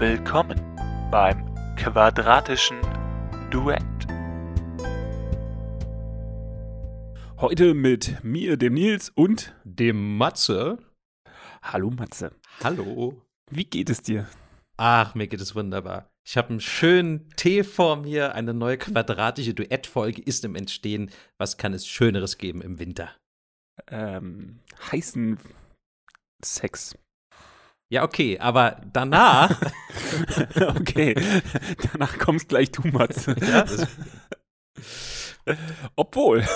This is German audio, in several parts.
Willkommen beim quadratischen Duett. Heute mit mir, dem Nils und Dem Matze. Hallo Matze. Hallo. Wie geht es dir? Ach, mir geht es wunderbar. Ich habe einen schönen Tee vor mir. Eine neue quadratische Duettfolge ist im Entstehen. Was kann es Schöneres geben im Winter? Ähm, heißen Sex. Ja, okay, aber danach. okay, danach kommst gleich du, Matze. ja, Obwohl.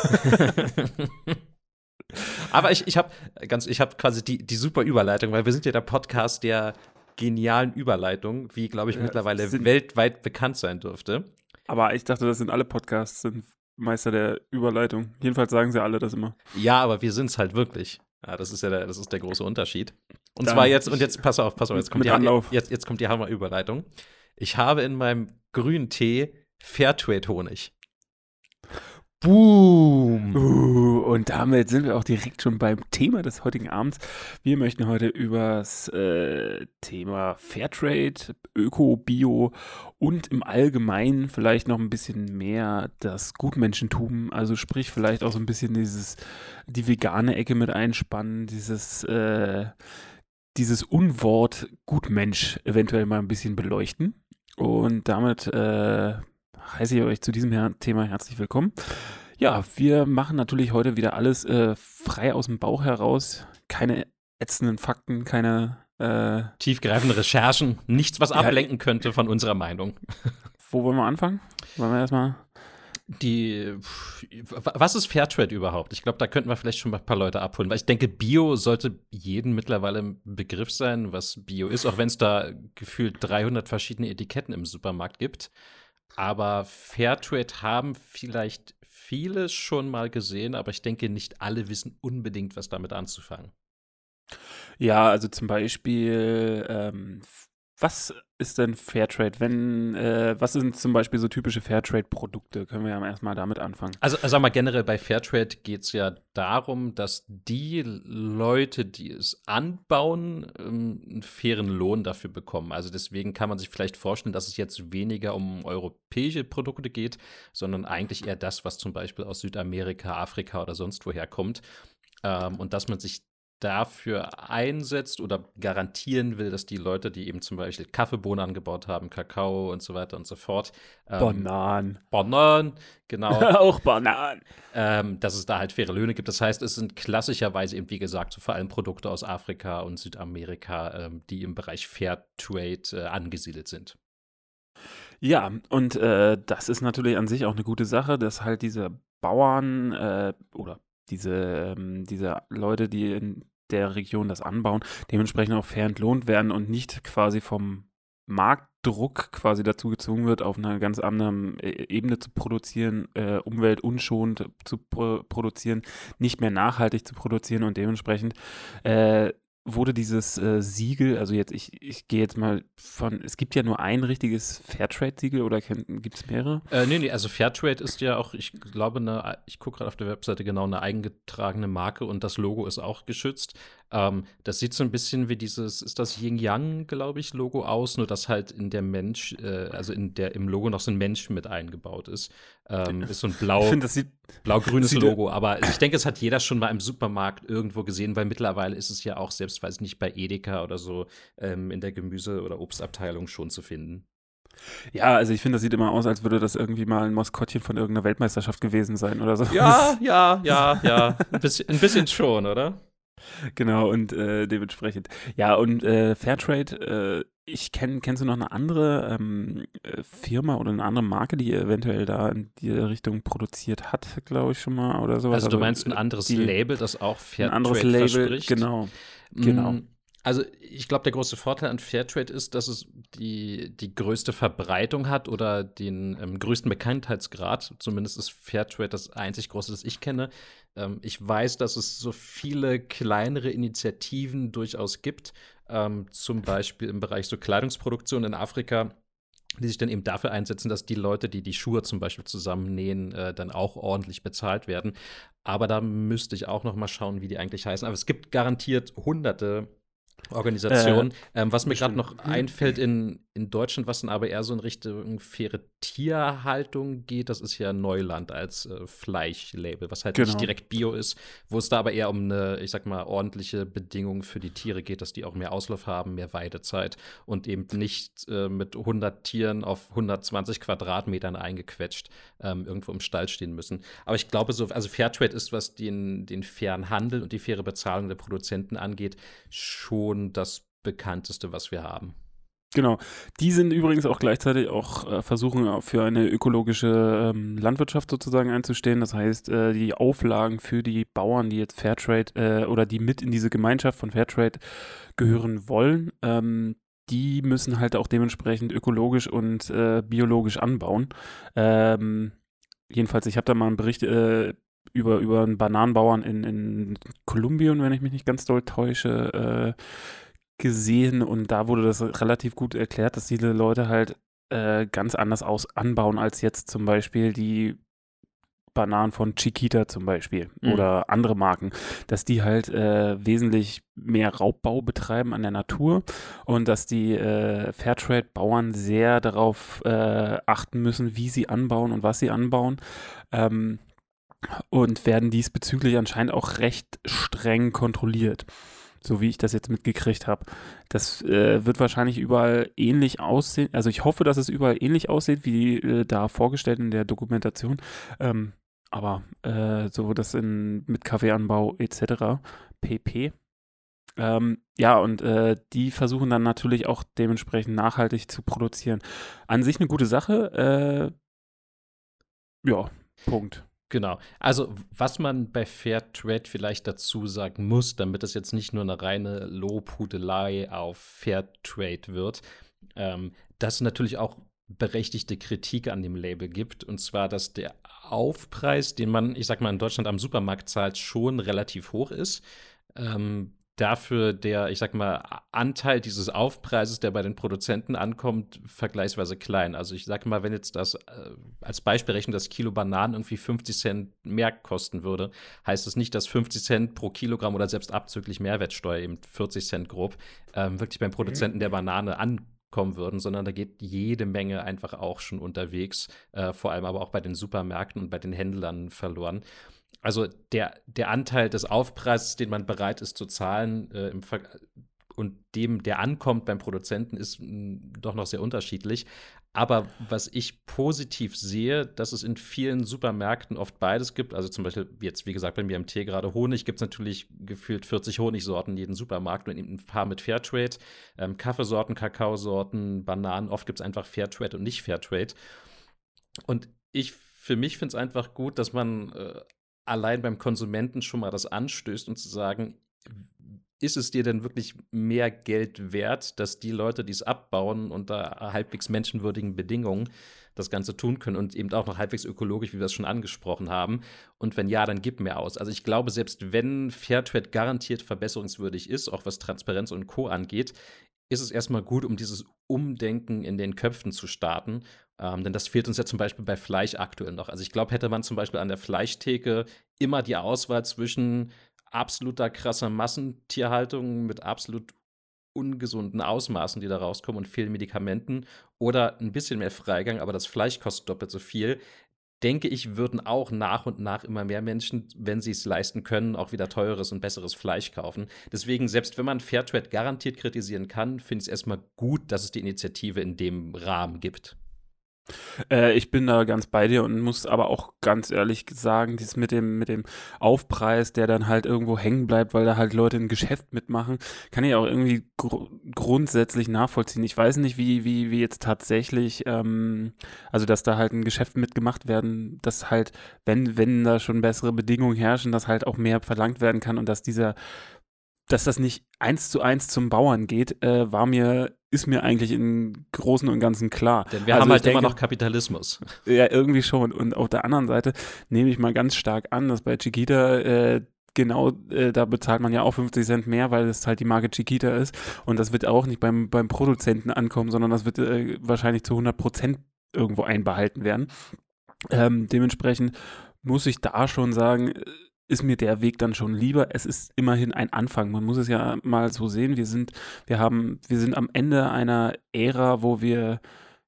aber ich, ich habe ganz, ich habe quasi die, die super Überleitung, weil wir sind ja der Podcast der genialen Überleitung, wie glaube ich Ja, mittlerweile weltweit bekannt sein dürfte. Aber ich dachte, das sind alle Podcasts, sind Meister der Überleitung. Jedenfalls sagen sie alle das immer. Ja, aber wir sind es halt wirklich. Ja, das ist ja der, das ist der große Unterschied. Und Dann- zwar jetzt, und jetzt, pass auf, pass auf, jetzt kommt, die, Anlauf. jetzt, jetzt kommt die Hammerüberleitung. Ich habe in meinem grünen Tee Fairtrade-Honig. Boom! Uh, und damit sind wir auch direkt schon beim Thema des heutigen Abends. Wir möchten heute über das äh, Thema Fairtrade, Öko, Bio und im Allgemeinen vielleicht noch ein bisschen mehr das Gutmenschentum, also sprich vielleicht auch so ein bisschen dieses, die vegane Ecke mit einspannen, dieses, äh, dieses Unwort Gutmensch eventuell mal ein bisschen beleuchten. Und damit äh, heiße ich euch zu diesem Her Thema herzlich willkommen. Ja, wir machen natürlich heute wieder alles äh, frei aus dem Bauch heraus. Keine ätzenden Fakten, keine. Äh, Tiefgreifende Recherchen, nichts, was Ja. ablenken könnte von unserer Meinung. wo wollen wir anfangen? Wollen wir erstmal. Die, was ist Fairtrade überhaupt? Ich glaube, da könnten wir vielleicht schon mal ein paar Leute abholen, weil ich denke, Bio sollte jedem mittlerweile ein Begriff sein, was Bio ist, auch wenn es da gefühlt 300 verschiedene Etiketten im Supermarkt gibt. Aber Fairtrade haben vielleicht viele schon mal gesehen, aber ich denke, nicht alle wissen unbedingt, was damit anzufangen. Ja, also zum Beispiel, ähm, was ist denn Fairtrade? Wenn, äh, was sind zum Beispiel so typische Fairtrade-Produkte? Können wir ja erstmal damit anfangen. Also, sag mal, generell bei Fairtrade geht es ja darum, dass die Leute, die es anbauen, ähm, einen fairen Lohn dafür bekommen. Also deswegen kann man sich vielleicht vorstellen, dass es jetzt weniger um europäische Produkte geht, sondern eigentlich eher das, was zum Beispiel aus Südamerika, Afrika oder sonst woher kommt. Ähm, und dass man sich dafür einsetzt oder garantieren will, dass die Leute, die eben zum Beispiel Kaffeebohnen angebaut haben, Kakao und so weiter und so fort, ähm, Bananen. Bananen, genau, Auch Bananen. ähm, dass es da halt faire Löhne gibt. Das heißt, es sind klassischerweise eben, wie gesagt, so vor allem Produkte aus Afrika und Südamerika, ähm, die im Bereich Fairtrade äh, angesiedelt sind. Ja, und äh, das ist natürlich an sich auch eine gute Sache, dass halt diese Bauern äh, oder diese, ähm, diese Leute, die in der Region das anbauen, dementsprechend auch fair entlohnt werden und nicht quasi vom Marktdruck quasi dazu gezwungen wird, auf einer ganz anderen äh, Ebene zu produzieren, äh, umweltunschonend zu pro produzieren, nicht mehr nachhaltig zu produzieren und dementsprechend äh, wurde dieses äh, Siegel, also jetzt, ich, ich gehe jetzt mal von, es gibt ja nur ein richtiges Fairtrade-Siegel oder gibt es mehrere? Äh, nee, nee, also Fairtrade ist ja auch, ich glaube, eine, ich gucke gerade auf der Webseite genau, eine eingetragene Marke und das Logo ist auch geschützt. Ähm, das sieht so ein bisschen wie dieses, ist das Yin-Yang, glaube ich, Logo aus, nur dass halt in der Mensch, äh, also in der, im Logo noch so ein Mensch mit eingebaut ist. Ähm, ist so ein blau, blau-grünes Logo, aber ich denke, es hat jeder schon mal im Supermarkt irgendwo gesehen, weil mittlerweile ist es ja auch, selbst weiß ich nicht, bei Edeka oder so ähm, in der Gemüse- oder Obstabteilung schon zu finden. ja, also ich finde, das sieht immer aus, als würde das irgendwie mal ein Maskottchen von irgendeiner Weltmeisterschaft gewesen sein oder so. Ja, ja, ja, ja. Ein bisschen, ein bisschen schon, oder? Genau, und äh, dementsprechend. Ja, und äh, Fairtrade, äh, ich kenn, kennst du noch eine andere ähm, äh, Firma oder eine andere Marke, die eventuell da in die Richtung produziert hat, glaube ich schon mal oder sowas? Also du meinst ein anderes die- Label, das auch ein Fairtrade anderes Label, verspricht? genau. genau. Mm, Also ich glaube, der große Vorteil an Fairtrade ist, dass es die, die größte Verbreitung hat oder den ähm, größten Bekanntheitsgrad. Zumindest ist Fairtrade das einzig große, das ich kenne. Ähm, ich weiß, dass es so viele kleinere Initiativen durchaus gibt, ähm, zum Beispiel im Bereich so Kleidungsproduktion in Afrika, die sich dann eben dafür einsetzen, dass die Leute, die die Schuhe zum Beispiel zusammennähen, äh, dann auch ordentlich bezahlt werden. Aber da müsste ich auch noch mal schauen, wie die eigentlich heißen. Aber es gibt garantiert hunderte Organisation. Äh, ähm, was mir gerade noch einfällt in, in Deutschland, was dann aber eher so in Richtung faire Tierhaltung geht, das ist ja Neuland als äh, Fleischlabel, was halt Genau. nicht direkt Bio ist, wo es da aber eher um eine, ich sag mal, ordentliche Bedingung für die Tiere geht, dass die auch mehr Auslauf haben, mehr Weidezeit und eben nicht äh, mit 100 Tieren auf 120 Quadratmetern eingequetscht ähm, irgendwo im Stall stehen müssen. Aber ich glaube, so, also Fairtrade ist, was den, den fairen Handel und die faire Bezahlung der Produzenten angeht, schon das bekannteste, was wir haben. Genau. Die sind übrigens auch gleichzeitig auch äh, versuchen, für eine ökologische ähm, Landwirtschaft sozusagen einzustehen. Das heißt, äh, die Auflagen für die Bauern, die jetzt Fairtrade äh, oder die mit in diese Gemeinschaft von Fairtrade gehören wollen, ähm, die müssen halt auch dementsprechend ökologisch und äh, biologisch anbauen. Ähm, jedenfalls, ich habe da mal einen Bericht äh, über, über einen Bananenbauern in, in Kolumbien, wenn ich mich nicht ganz doll täusche, äh, gesehen und da wurde das relativ gut erklärt, dass diese Leute halt äh, ganz anders aus anbauen als jetzt zum Beispiel die Bananen von Chiquita zum Beispiel Mhm. oder andere Marken, dass die halt äh, wesentlich mehr Raubbau betreiben an der Natur und dass die äh, Fairtrade-Bauern sehr darauf äh, achten müssen, wie sie anbauen und was sie anbauen. Ähm, und werden diesbezüglich anscheinend auch recht streng kontrolliert so wie ich das jetzt mitgekriegt habe. Das äh, wird wahrscheinlich überall ähnlich aussehen. Also ich hoffe, dass es überall ähnlich aussieht, wie äh, da vorgestellt in der Dokumentation. Ähm, aber äh, so das in, mit Kaffeeanbau etc. pp. Ähm, ja, und äh, die versuchen dann natürlich auch dementsprechend nachhaltig zu produzieren. An sich eine gute Sache. Äh, ja, Punkt. Genau. Also, was man bei Fair Trade vielleicht dazu sagen muss, damit es jetzt nicht nur eine reine Lobhudelei auf Fair Trade wird, ähm, dass es natürlich auch berechtigte Kritik an dem Label gibt. Und zwar, dass der Aufpreis, den man, ich sag mal, in Deutschland am Supermarkt zahlt, schon relativ hoch ist. Ähm, dafür der, ich sag mal, Anteil dieses Aufpreises, der bei den Produzenten ankommt, vergleichsweise klein. Also ich sag mal, wenn jetzt das äh, als Beispiel rechnen, das Kilo Bananen irgendwie 50 Cent mehr kosten würde, heißt das nicht, dass 50 Cent pro Kilogramm oder selbst abzüglich Mehrwertsteuer eben 40 Cent grob ähm, wirklich beim Produzenten der Banane ankommen würden, sondern da geht jede Menge einfach auch schon unterwegs, äh, vor allem aber auch bei den Supermärkten und bei den Händlern verloren. Also der, der Anteil des Aufpreises, den man bereit ist zu zahlen, äh, im Ver und dem, der ankommt beim Produzenten, ist mh, doch noch sehr unterschiedlich. Aber was ich positiv sehe, dass es in vielen Supermärkten oft beides gibt. Also zum Beispiel jetzt, wie gesagt, bei mir im Tee gerade Honig gibt es natürlich gefühlt 40 Honigsorten in jedem Supermarkt und eben ein paar mit Fairtrade. Ähm, Kaffeesorten, Kakaosorten, Bananen. Oft gibt es einfach Fairtrade und nicht Fairtrade. Und ich für mich finde es einfach gut, dass man äh, allein beim Konsumenten schon mal das anstößt und zu sagen, ist es dir denn wirklich mehr Geld wert, dass die Leute, die es abbauen, unter halbwegs menschenwürdigen Bedingungen das Ganze tun können und eben auch noch halbwegs ökologisch, wie wir es schon angesprochen haben? Und wenn ja, dann gib mehr aus. Also ich glaube, selbst wenn Fairtrade garantiert verbesserungswürdig ist, auch was Transparenz und Co. angeht, ist es erstmal gut, um dieses Umdenken in den Köpfen zu starten. Ähm, denn das fehlt uns ja zum Beispiel bei Fleisch aktuell noch. Also ich glaube, hätte man zum Beispiel an der Fleischtheke immer die Auswahl zwischen absoluter krasser Massentierhaltung mit absolut ungesunden Ausmaßen, die da rauskommen und vielen Medikamenten oder ein bisschen mehr Freigang, aber das Fleisch kostet doppelt so viel, denke ich, würden auch nach und nach immer mehr Menschen, wenn sie es leisten können, auch wieder teures und besseres Fleisch kaufen. Deswegen, selbst wenn man Fairtrade garantiert kritisieren kann, finde ich es erstmal gut, dass es die Initiative in dem Rahmen gibt. Äh, ich bin da ganz bei dir und muss aber auch ganz ehrlich sagen, dieses mit dem, mit dem Aufpreis, der dann halt irgendwo hängen bleibt, weil da halt Leute ein Geschäft mitmachen, kann ich auch irgendwie gr grundsätzlich nachvollziehen. Ich weiß nicht, wie, wie, wie jetzt tatsächlich, ähm, also dass da halt ein Geschäft mitgemacht werden, dass halt, wenn, wenn da schon bessere Bedingungen herrschen, dass halt auch mehr verlangt werden kann und dass dieser dass das nicht eins zu eins zum Bauern geht, äh, war mir, ist mir eigentlich im Großen und Ganzen klar. Denn wir Also haben halt denke, immer noch Kapitalismus. Ja, irgendwie schon. Und auf der anderen Seite nehme ich mal ganz stark an, dass bei Chiquita äh, genau, äh, da bezahlt man ja auch 50 Cent mehr, weil es halt die Marke Chiquita ist. Und das wird auch nicht beim, beim Produzenten ankommen, sondern das wird äh, wahrscheinlich zu 100 Prozent irgendwo einbehalten werden. Ähm, dementsprechend muss ich da schon sagen, ist mir der Weg dann schon lieber. Es ist immerhin ein Anfang. Man muss es ja mal so sehen. Wir sind, wir haben, wir sind am Ende einer Ära, wo wir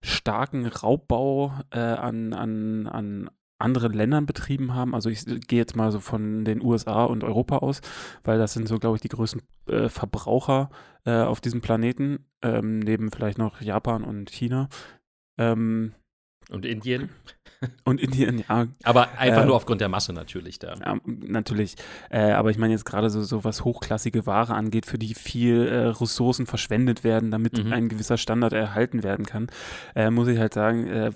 starken Raubbau äh, an, an, an anderen Ländern betrieben haben. Also ich gehe jetzt mal so von den USA und Europa aus, weil das sind so, glaube ich, die größten äh, Verbraucher äh, auf diesem Planeten, ähm, neben vielleicht noch Japan und China. Ähm, und Indien? Und Indien, ja. Aber einfach äh, nur aufgrund der Masse natürlich da. Ja, natürlich. Äh, aber ich meine jetzt gerade so, so was hochklassige Ware angeht, für die viel äh, Ressourcen verschwendet werden, damit mhm. ein gewisser Standard erhalten werden kann, äh, muss ich halt sagen, äh,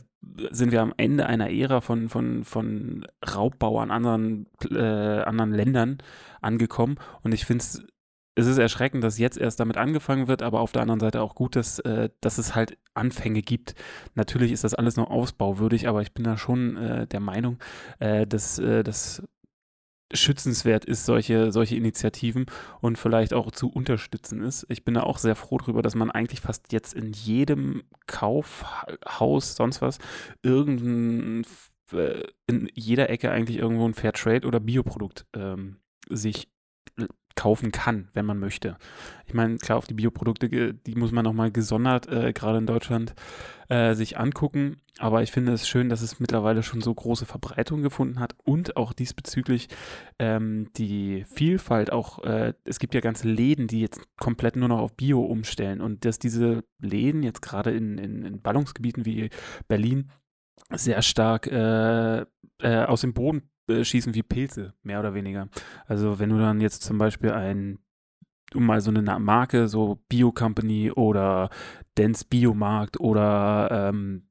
sind wir am Ende einer Ära von, von, von Raubbau an anderen, äh, anderen Ländern angekommen. Und ich finde es es ist erschreckend, dass jetzt erst damit angefangen wird, aber auf der anderen Seite auch gut, dass, äh, dass es halt Anfänge gibt. Natürlich ist das alles noch ausbauwürdig, aber ich bin da schon äh, der Meinung, äh, dass äh, das schützenswert ist, solche, solche Initiativen und vielleicht auch zu unterstützen ist. Ich bin da auch sehr froh darüber, dass man eigentlich fast jetzt in jedem Kaufhaus, sonst was, irgendein äh, in jeder Ecke eigentlich irgendwo ein Fairtrade oder Bioprodukt ähm, sich kaufen kann, wenn man möchte. Ich meine, klar, auf die Bioprodukte, die muss man nochmal gesondert, äh, gerade in Deutschland, äh, sich angucken. Aber ich finde es schön, dass es mittlerweile schon so große Verbreitung gefunden hat und auch diesbezüglich ähm, die Vielfalt auch, äh, es gibt ja ganze Läden, die jetzt komplett nur noch auf Bio umstellen und dass diese Läden jetzt gerade in, in, in Ballungsgebieten wie Berlin sehr stark äh, äh, aus dem Boden äh, schießen wie Pilze, mehr oder weniger. Also wenn du dann jetzt zum Beispiel ein, um mal so eine Marke, so Bio Company oder Dance Biomarkt oder ähm,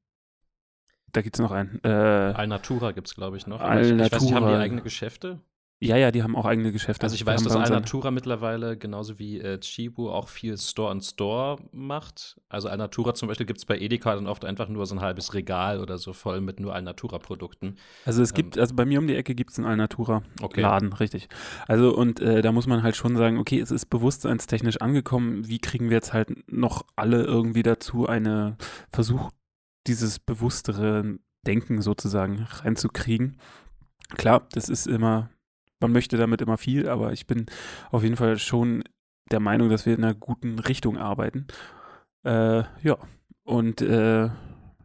da gibt es noch einen. Äh, Alnatura gibt es, glaube ich, noch. Alnatura. Ich weiß nicht, haben die eigene Geschäfte? Ja, ja, die haben auch eigene Geschäfte. Also ich weiß, dass Alnatura mittlerweile genauso wie äh, Chibu auch viel Store-on-Store -Store macht. Also Alnatura zum Beispiel gibt es bei Edeka dann oft einfach nur so ein halbes Regal oder so voll mit nur Alnatura-Produkten. Also es gibt, ähm, also bei mir um die Ecke gibt es einen Alnatura-Laden, okay. richtig. Also und äh, da muss man halt schon sagen, okay, es ist bewusstseinstechnisch angekommen. Wie kriegen wir jetzt halt noch alle irgendwie dazu, eine Versuch, dieses bewusstere Denken sozusagen reinzukriegen? Klar, das ist immer man möchte damit immer viel, aber ich bin auf jeden Fall schon der Meinung, dass wir in einer guten Richtung arbeiten. Äh, ja, und äh,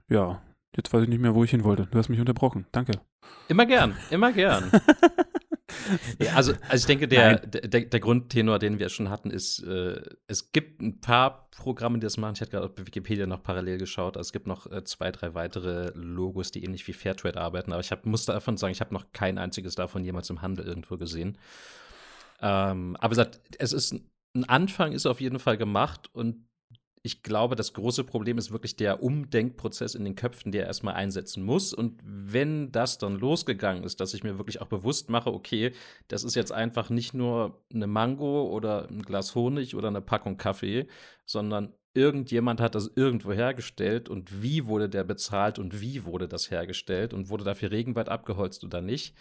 ja, jetzt weiß ich nicht mehr, wo ich hin wollte. Du hast mich unterbrochen. Danke. Immer gern, immer gern. ja, also, also ich denke, der, der, der, Grundtenor, den wir schon hatten, ist, äh, es gibt ein paar Programme, die das machen. Ich hatte gerade auf Wikipedia noch parallel geschaut. Also es gibt noch äh, zwei, drei weitere Logos, die ähnlich wie Fairtrade arbeiten. Aber ich hab, muss davon sagen, ich habe noch kein einziges davon jemals im Handel irgendwo gesehen. Ähm, aber gesagt, es ist ein Anfang ist auf jeden Fall gemacht und ich glaube, das große Problem ist wirklich der Umdenkprozess in den Köpfen, der erstmal einsetzen muss. Und wenn das dann losgegangen ist, dass ich mir wirklich auch bewusst mache, okay, das ist jetzt einfach nicht nur eine Mango oder ein Glas Honig oder eine Packung Kaffee, sondern irgendjemand hat das irgendwo hergestellt und wie wurde der bezahlt und wie wurde das hergestellt und wurde dafür Regenwald abgeholzt oder nicht.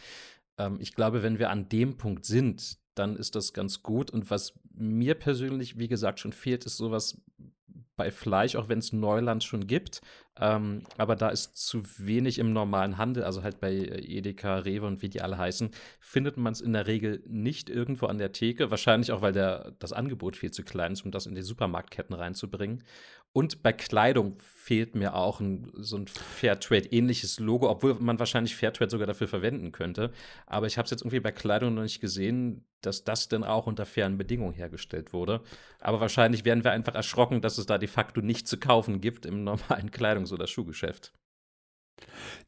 Ähm, ich glaube, wenn wir an dem Punkt sind, dann ist das ganz gut. Und was mir persönlich, wie gesagt, schon fehlt, ist sowas bei Fleisch, auch wenn es Neuland schon gibt. Ähm, aber da ist zu wenig im normalen Handel, also halt bei Edeka, Rewe und wie die alle heißen, findet man es in der Regel nicht irgendwo an der Theke. Wahrscheinlich auch, weil der, das Angebot viel zu klein ist, um das in die Supermarktketten reinzubringen. Und bei Kleidung fehlt mir auch ein, so ein Fairtrade-ähnliches Logo, obwohl man wahrscheinlich Fairtrade sogar dafür verwenden könnte. Aber ich habe es jetzt irgendwie bei Kleidung noch nicht gesehen, dass das denn auch unter fairen Bedingungen hergestellt wurde. Aber wahrscheinlich werden wir einfach erschrocken, dass es da de facto nicht zu kaufen gibt im normalen Kleidungs- oder Schuhgeschäft.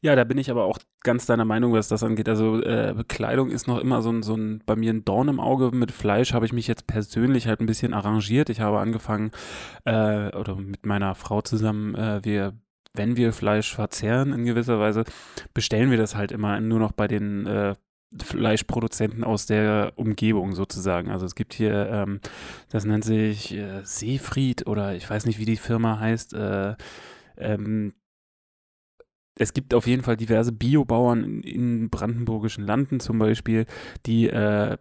Ja, da bin ich aber auch ganz deiner Meinung, was das angeht. Also äh, Bekleidung ist noch immer so ein, so ein, bei mir ein Dorn im Auge. Mit Fleisch habe ich mich jetzt persönlich halt ein bisschen arrangiert. Ich habe angefangen, äh, oder mit meiner Frau zusammen, äh, wir wenn wir Fleisch verzehren in gewisser Weise, bestellen wir das halt immer nur noch bei den äh, Fleischproduzenten aus der Umgebung sozusagen. Also es gibt hier, ähm, das nennt sich äh, Seefried oder ich weiß nicht, wie die Firma heißt. Äh, ähm, es gibt auf jeden Fall diverse Biobauern in, in brandenburgischen Landen zum Beispiel, die äh,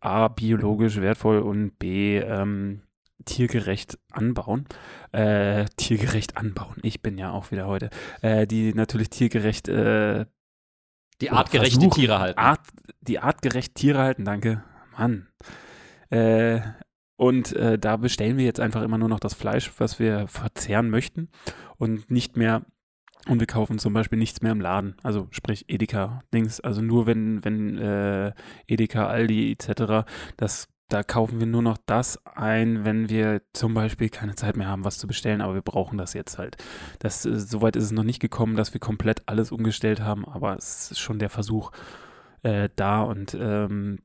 A, biologisch wertvoll und B, ähm, tiergerecht anbauen. Äh, tiergerecht anbauen. Ich bin ja auch wieder heute. Äh, die natürlich tiergerecht äh, Die artgerechte Tiere halten. Art, die artgerecht Tiere halten, danke. Mann. Äh, und äh, da bestellen wir jetzt einfach immer nur noch das Fleisch, was wir verzehren möchten und nicht mehr und wir kaufen zum Beispiel nichts mehr im Laden, also sprich Edeka-Dings, also nur wenn, wenn äh, Edeka, Aldi etc., das, da kaufen wir nur noch das ein, wenn wir zum Beispiel keine Zeit mehr haben, was zu bestellen, aber wir brauchen das jetzt halt. Das, äh, soweit ist es noch nicht gekommen, dass wir komplett alles umgestellt haben, aber es ist schon der Versuch äh, da und ähm,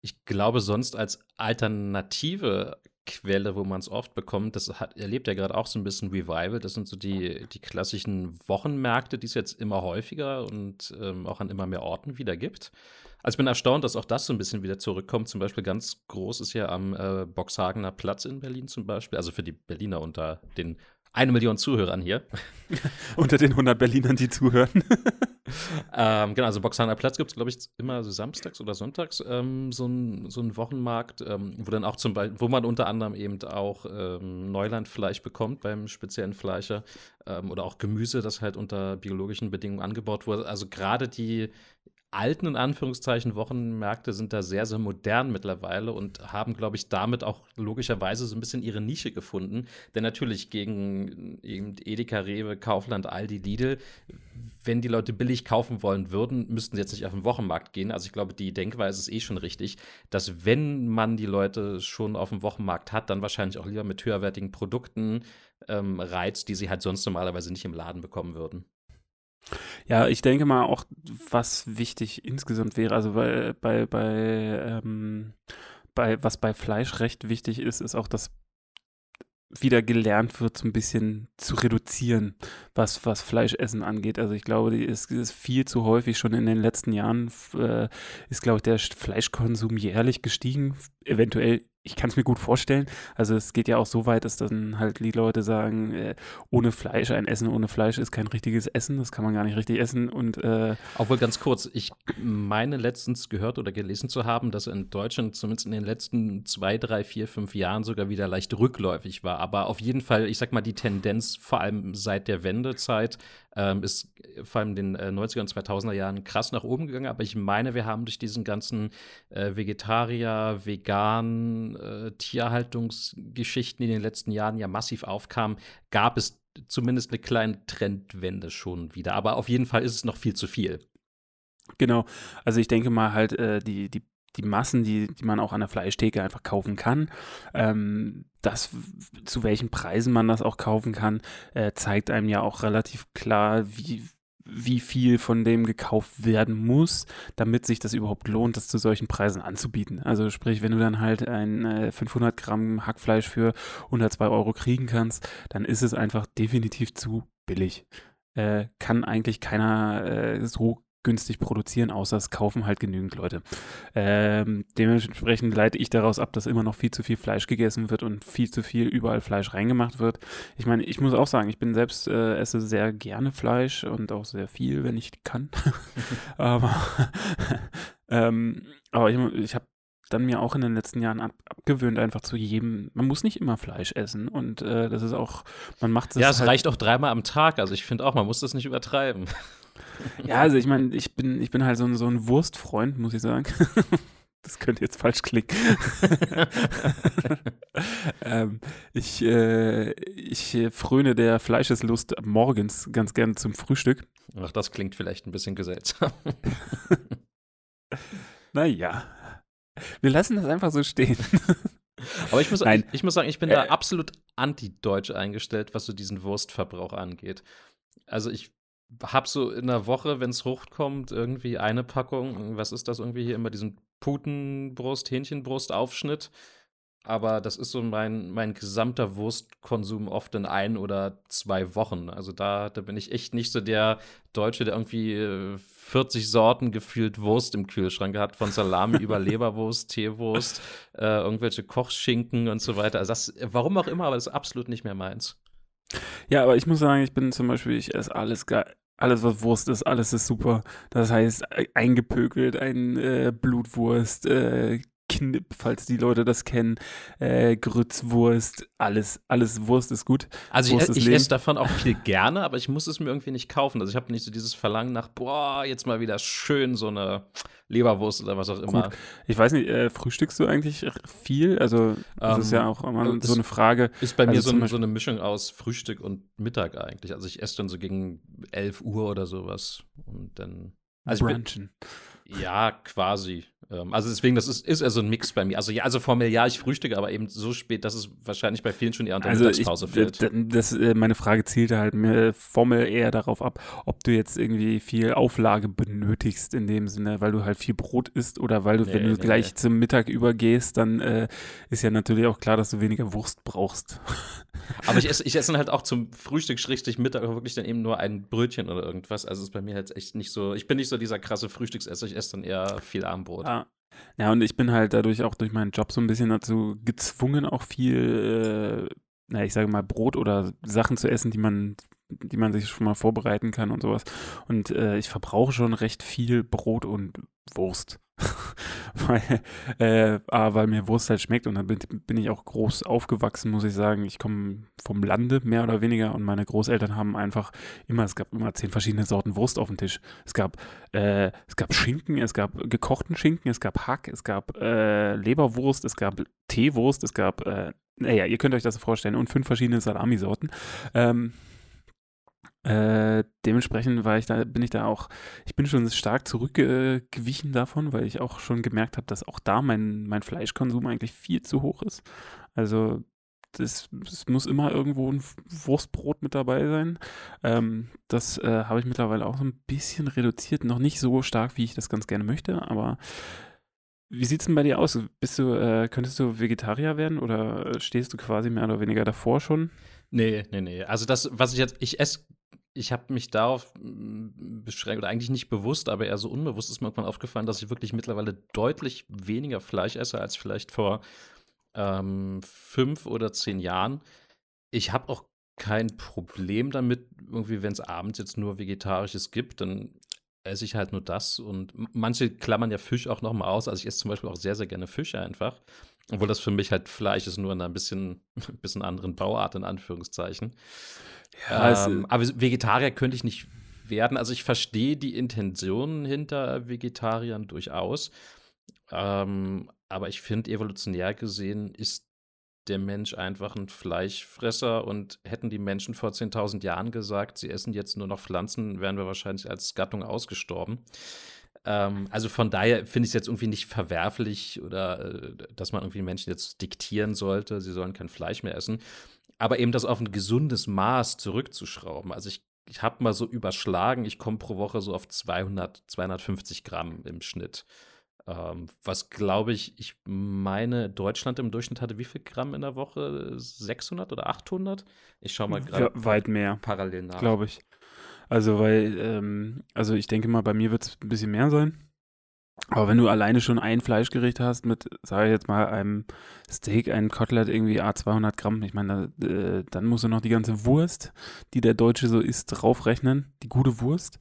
ich glaube, sonst als alternative Quelle, wo man es oft bekommt, das hat, erlebt ja gerade auch so ein bisschen Revival. Das sind so die, die klassischen Wochenmärkte, die es jetzt immer häufiger und ähm, auch an immer mehr Orten wieder gibt. Also ich bin erstaunt, dass auch das so ein bisschen wieder zurückkommt. Zum Beispiel ganz groß ist ja am äh, Boxhagener Platz in Berlin zum Beispiel, also für die Berliner unter den eine Million Zuhörern hier. Unter den 100 Berlinern, die zuhören. ähm, genau, also Boxhaner Platz gibt es, glaube ich, immer so samstags oder sonntags ähm, so einen so Wochenmarkt, ähm, wo dann auch zum Beispiel, wo man unter anderem eben auch ähm, Neulandfleisch bekommt beim speziellen Fleischer ähm, oder auch Gemüse, das halt unter biologischen Bedingungen angebaut wurde. Also gerade die alten, in Anführungszeichen, Wochenmärkte sind da sehr, sehr modern mittlerweile und haben, glaube ich, damit auch logischerweise so ein bisschen ihre Nische gefunden. Denn natürlich gegen eben Edeka, Rewe, Kaufland, Aldi, Lidl, wenn die Leute billig kaufen wollen würden, müssten sie jetzt nicht auf den Wochenmarkt gehen. Also ich glaube, die Denkweise ist eh schon richtig, dass wenn man die Leute schon auf dem Wochenmarkt hat, dann wahrscheinlich auch lieber mit höherwertigen Produkten ähm, reizt, die sie halt sonst normalerweise nicht im Laden bekommen würden. Ja, ich denke mal auch, was wichtig insgesamt wäre, also bei, bei, bei, ähm, bei was bei Fleisch recht wichtig ist, ist auch, dass wieder gelernt wird, so ein bisschen zu reduzieren, was, was Fleischessen angeht. Also ich glaube, es ist viel zu häufig schon in den letzten Jahren, äh, ist, glaube ich, der Fleischkonsum jährlich gestiegen. Eventuell ich kann es mir gut vorstellen. Also es geht ja auch so weit, dass dann halt die Leute sagen, äh, ohne Fleisch, ein Essen ohne Fleisch ist kein richtiges Essen, das kann man gar nicht richtig essen. Und äh, obwohl ganz kurz, ich meine letztens gehört oder gelesen zu haben, dass in Deutschland zumindest in den letzten zwei, drei, vier, fünf Jahren sogar wieder leicht rückläufig war. Aber auf jeden Fall, ich sag mal, die Tendenz vor allem seit der Wendezeit ähm, ist vor allem in den äh, 90er und 2000er Jahren krass nach oben gegangen. Aber ich meine, wir haben durch diesen ganzen äh, Vegetarier, Vegan, äh, Tierhaltungsgeschichten, die in den letzten Jahren ja massiv aufkamen, gab es zumindest eine kleine Trendwende schon wieder. Aber auf jeden Fall ist es noch viel zu viel. Genau. Also ich denke mal halt, äh, die, die die Massen, die, die man auch an der Fleischtheke einfach kaufen kann. Ähm, das, zu welchen Preisen man das auch kaufen kann, äh, zeigt einem ja auch relativ klar, wie, wie viel von dem gekauft werden muss, damit sich das überhaupt lohnt, das zu solchen Preisen anzubieten. Also sprich, wenn du dann halt ein äh, 500 Gramm Hackfleisch für unter 2 Euro kriegen kannst, dann ist es einfach definitiv zu billig. Äh, kann eigentlich keiner äh, so günstig produzieren, außer es kaufen halt genügend Leute. Ähm, dementsprechend leite ich daraus ab, dass immer noch viel zu viel Fleisch gegessen wird und viel zu viel überall Fleisch reingemacht wird. Ich meine, ich muss auch sagen, ich bin selbst äh, esse sehr gerne Fleisch und auch sehr viel, wenn ich kann. aber ähm, aber ich, ich habe dann mir auch in den letzten Jahren ab, abgewöhnt, einfach zu jedem, man muss nicht immer Fleisch essen und äh, das ist auch, man macht es. Ja, es halt reicht auch dreimal am Tag, also ich finde auch, man muss das nicht übertreiben. Ja, also ich meine, ich bin, ich bin halt so ein, so ein Wurstfreund, muss ich sagen. Das könnte jetzt falsch klingen. ähm, ich, äh, ich fröne der Fleischeslust morgens ganz gerne zum Frühstück. Ach, das klingt vielleicht ein bisschen seltsam. naja, wir lassen das einfach so stehen. Aber ich muss, ich, ich, muss sagen, ich bin äh, da absolut anti-deutsch eingestellt, was so diesen Wurstverbrauch angeht. Also ich hab so in der Woche, wenn es hochkommt, irgendwie eine Packung, was ist das irgendwie hier immer, diesen Putenbrust, Hähnchenbrust-Aufschnitt. Aber das ist so mein, mein gesamter Wurstkonsum oft in ein oder zwei Wochen. Also da, da bin ich echt nicht so der Deutsche, der irgendwie 40 äh, Sorten gefühlt Wurst im Kühlschrank hat, von Salami über Leberwurst, Teewurst, äh, irgendwelche Kochschinken und so weiter. Also das, warum auch immer, aber das ist absolut nicht mehr meins. Ja, aber ich muss sagen, ich bin zum Beispiel, ich esse alles geil. Alles, was Wurst ist, alles ist super. Das heißt, eingepökelt, ein äh, Blutwurst, äh, Knipp, falls die Leute das kennen, äh, Grützwurst, alles, alles Wurst ist gut. Also Wurst ich, ich Leben. esse davon auch viel gerne, aber ich muss es mir irgendwie nicht kaufen. Also ich habe nicht so dieses Verlangen nach, boah, jetzt mal wieder schön so eine Leberwurst oder was auch immer. Gut. Ich weiß nicht, äh, frühstückst du eigentlich viel? Also, das Ähm, ist ja auch immer so eine Frage. Ist bei mir Also so, ein, so eine Mischung aus Frühstück und Mittag eigentlich. Also ich esse dann so gegen 11 Uhr oder sowas und dann also ich bin, Brunchen. ja, quasi. Ähm, Also deswegen, das ist, ist eher so ein Mix bei mir. Also ja, also formell ja, ich frühstücke, aber eben so spät, dass es wahrscheinlich bei vielen schon eher unter Also ich, Mittagspause fällt. d- das, äh, meine Frage zielte halt mir formell eher darauf ab, ob du jetzt irgendwie viel Auflage benötigst in dem Sinne, weil du halt viel Brot isst oder weil du, Nee, wenn du nee, gleich nee. zum Mittag übergehst, dann äh, ist ja natürlich auch klar, dass du weniger Wurst brauchst. Aber ich esse, ich esse dann halt auch zum Frühstück, Schrägstrich Mittag wirklich dann eben nur ein Brötchen oder irgendwas. Also ist bei mir halt echt nicht so, ich bin nicht so dieser krasse Frühstücksesser, ich esse dann eher viel Abendbrot. Ja. Ja, und ich bin halt dadurch auch durch meinen Job so ein bisschen dazu gezwungen, auch viel, äh, na, ich sage mal, Brot oder Sachen zu essen, die man, die man sich schon mal vorbereiten kann und sowas. Und äh, ich verbrauche schon recht viel Brot und Wurst. weil, äh, A, weil mir Wurst halt schmeckt und dann bin, bin ich auch groß aufgewachsen, muss ich sagen. Ich komme vom Lande, mehr oder weniger, und meine Großeltern haben einfach immer, es gab immer zehn verschiedene Sorten Wurst auf dem Tisch. Es gab, äh, es gab Schinken, es gab gekochten Schinken, es gab Hack, es gab äh, Leberwurst, es gab Teewurst, es gab, äh, naja, ihr könnt euch das vorstellen, und fünf verschiedene Salamisorten. Ähm, äh, dementsprechend war ich da, bin ich da auch, ich bin schon stark zurückgewichen davon, weil ich auch schon gemerkt habe, dass auch da mein, mein Fleischkonsum eigentlich viel zu hoch ist. Also es muss immer irgendwo ein Wurstbrot mit dabei sein. Ähm, das äh, habe ich mittlerweile auch so ein bisschen reduziert. Noch nicht so stark, wie ich das ganz gerne möchte, aber wie sieht es denn bei dir aus? Bist du, äh, könntest du Vegetarier werden oder stehst du quasi mehr oder weniger davor schon? Nee, nee, nee. Also das, was ich jetzt, ich esse, ich habe mich darauf mm, beschränkt, oder eigentlich nicht bewusst, aber eher so unbewusst ist mir irgendwann aufgefallen, dass ich wirklich mittlerweile deutlich weniger Fleisch esse als vielleicht vor ähm, fünf oder zehn Jahren. Ich habe auch kein Problem damit, irgendwie, wenn es abends jetzt nur Vegetarisches gibt, dann esse ich halt nur das. Und manche klammern ja Fisch auch noch mal aus. Also ich esse zum Beispiel auch sehr, sehr gerne Fisch einfach. Obwohl das für mich halt Fleisch ist, nur in einer bisschen, bisschen anderen Bauart, in Anführungszeichen. Ja, ähm, es- aber Vegetarier könnte ich nicht werden. Also ich verstehe die Intentionen hinter Vegetariern durchaus. Ähm, aber ich finde, evolutionär gesehen ist der Mensch einfach ein Fleischfresser und hätten die Menschen vor 10.000 Jahren gesagt, sie essen jetzt nur noch Pflanzen, wären wir wahrscheinlich als Gattung ausgestorben. Ähm, also von daher finde ich es jetzt irgendwie nicht verwerflich oder äh, dass man irgendwie Menschen jetzt diktieren sollte, sie sollen kein Fleisch mehr essen. Aber eben das auf ein gesundes Maß zurückzuschrauben. Also ich, ich habe mal so überschlagen, ich komme pro Woche so auf 200, 250 Gramm im Schnitt. Ähm, was glaube ich, ich meine, Deutschland im Durchschnitt hatte wie viel Gramm in der Woche? 600 oder 800? Ich schaue mal gerade Ja, weit mehr, parallel nach. glaube ich. Also, weil, ähm, also ich denke mal, bei mir wird es ein bisschen mehr sein. Aber wenn du alleine schon ein Fleischgericht hast mit, sage ich jetzt mal, einem Steak, einem Kotelett irgendwie A 200 Gramm, ich meine, äh, dann musst du noch die ganze Wurst, die der Deutsche so isst, draufrechnen, die gute Wurst.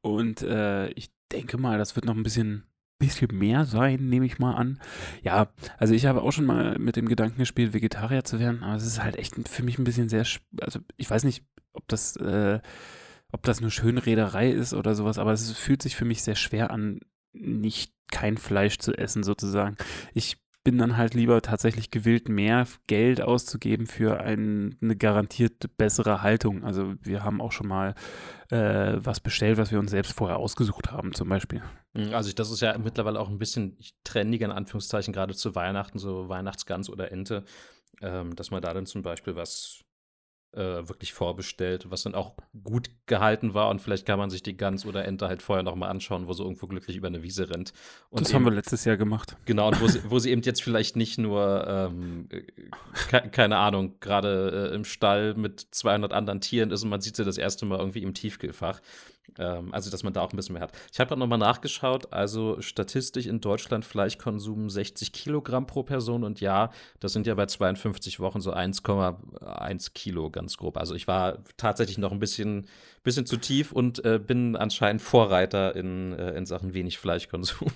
Und äh, ich denke mal, das wird noch ein bisschen, bisschen mehr sein, nehme ich mal an. Ja, also ich habe auch schon mal mit dem Gedanken gespielt, Vegetarier zu werden, aber es ist halt echt für mich ein bisschen sehr, also ich weiß nicht, ob das, äh, ob das nur Schönrederei ist oder sowas, aber es fühlt sich für mich sehr schwer an, nicht kein Fleisch zu essen sozusagen. Ich bin dann halt lieber tatsächlich gewillt, mehr Geld auszugeben für ein, eine garantiert bessere Haltung. Also wir haben auch schon mal äh, was bestellt, was wir uns selbst vorher ausgesucht haben, zum Beispiel. Mhm, Also das ist ja mittlerweile auch ein bisschen trendiger in Anführungszeichen, gerade zu Weihnachten, so Weihnachtsgans oder Ente, ähm, dass man da dann zum Beispiel was äh, wirklich vorbestellt, was dann auch gut gehalten war und vielleicht kann man sich die Gans oder Ente halt vorher nochmal anschauen, wo sie irgendwo glücklich über eine Wiese rennt. Und das eben, haben wir letztes Jahr gemacht. Genau, und wo sie, wo sie eben jetzt vielleicht nicht nur, ähm, äh, ke keine Ahnung, gerade äh, im Stall mit 200 anderen Tieren ist und man sieht sie das erste Mal irgendwie im Tiefkühlfach. Ähm, also, dass man da auch ein bisschen mehr hat. Ich habe gerade nochmal nachgeschaut. Also, statistisch in Deutschland Fleischkonsum 60 Kilogramm pro Person. Und ja, das sind ja bei 52 Wochen so 1,1 Kilo ganz grob. Also, ich war tatsächlich noch ein bisschen, bisschen zu tief und äh, bin anscheinend Vorreiter in, äh, in Sachen wenig Fleischkonsum.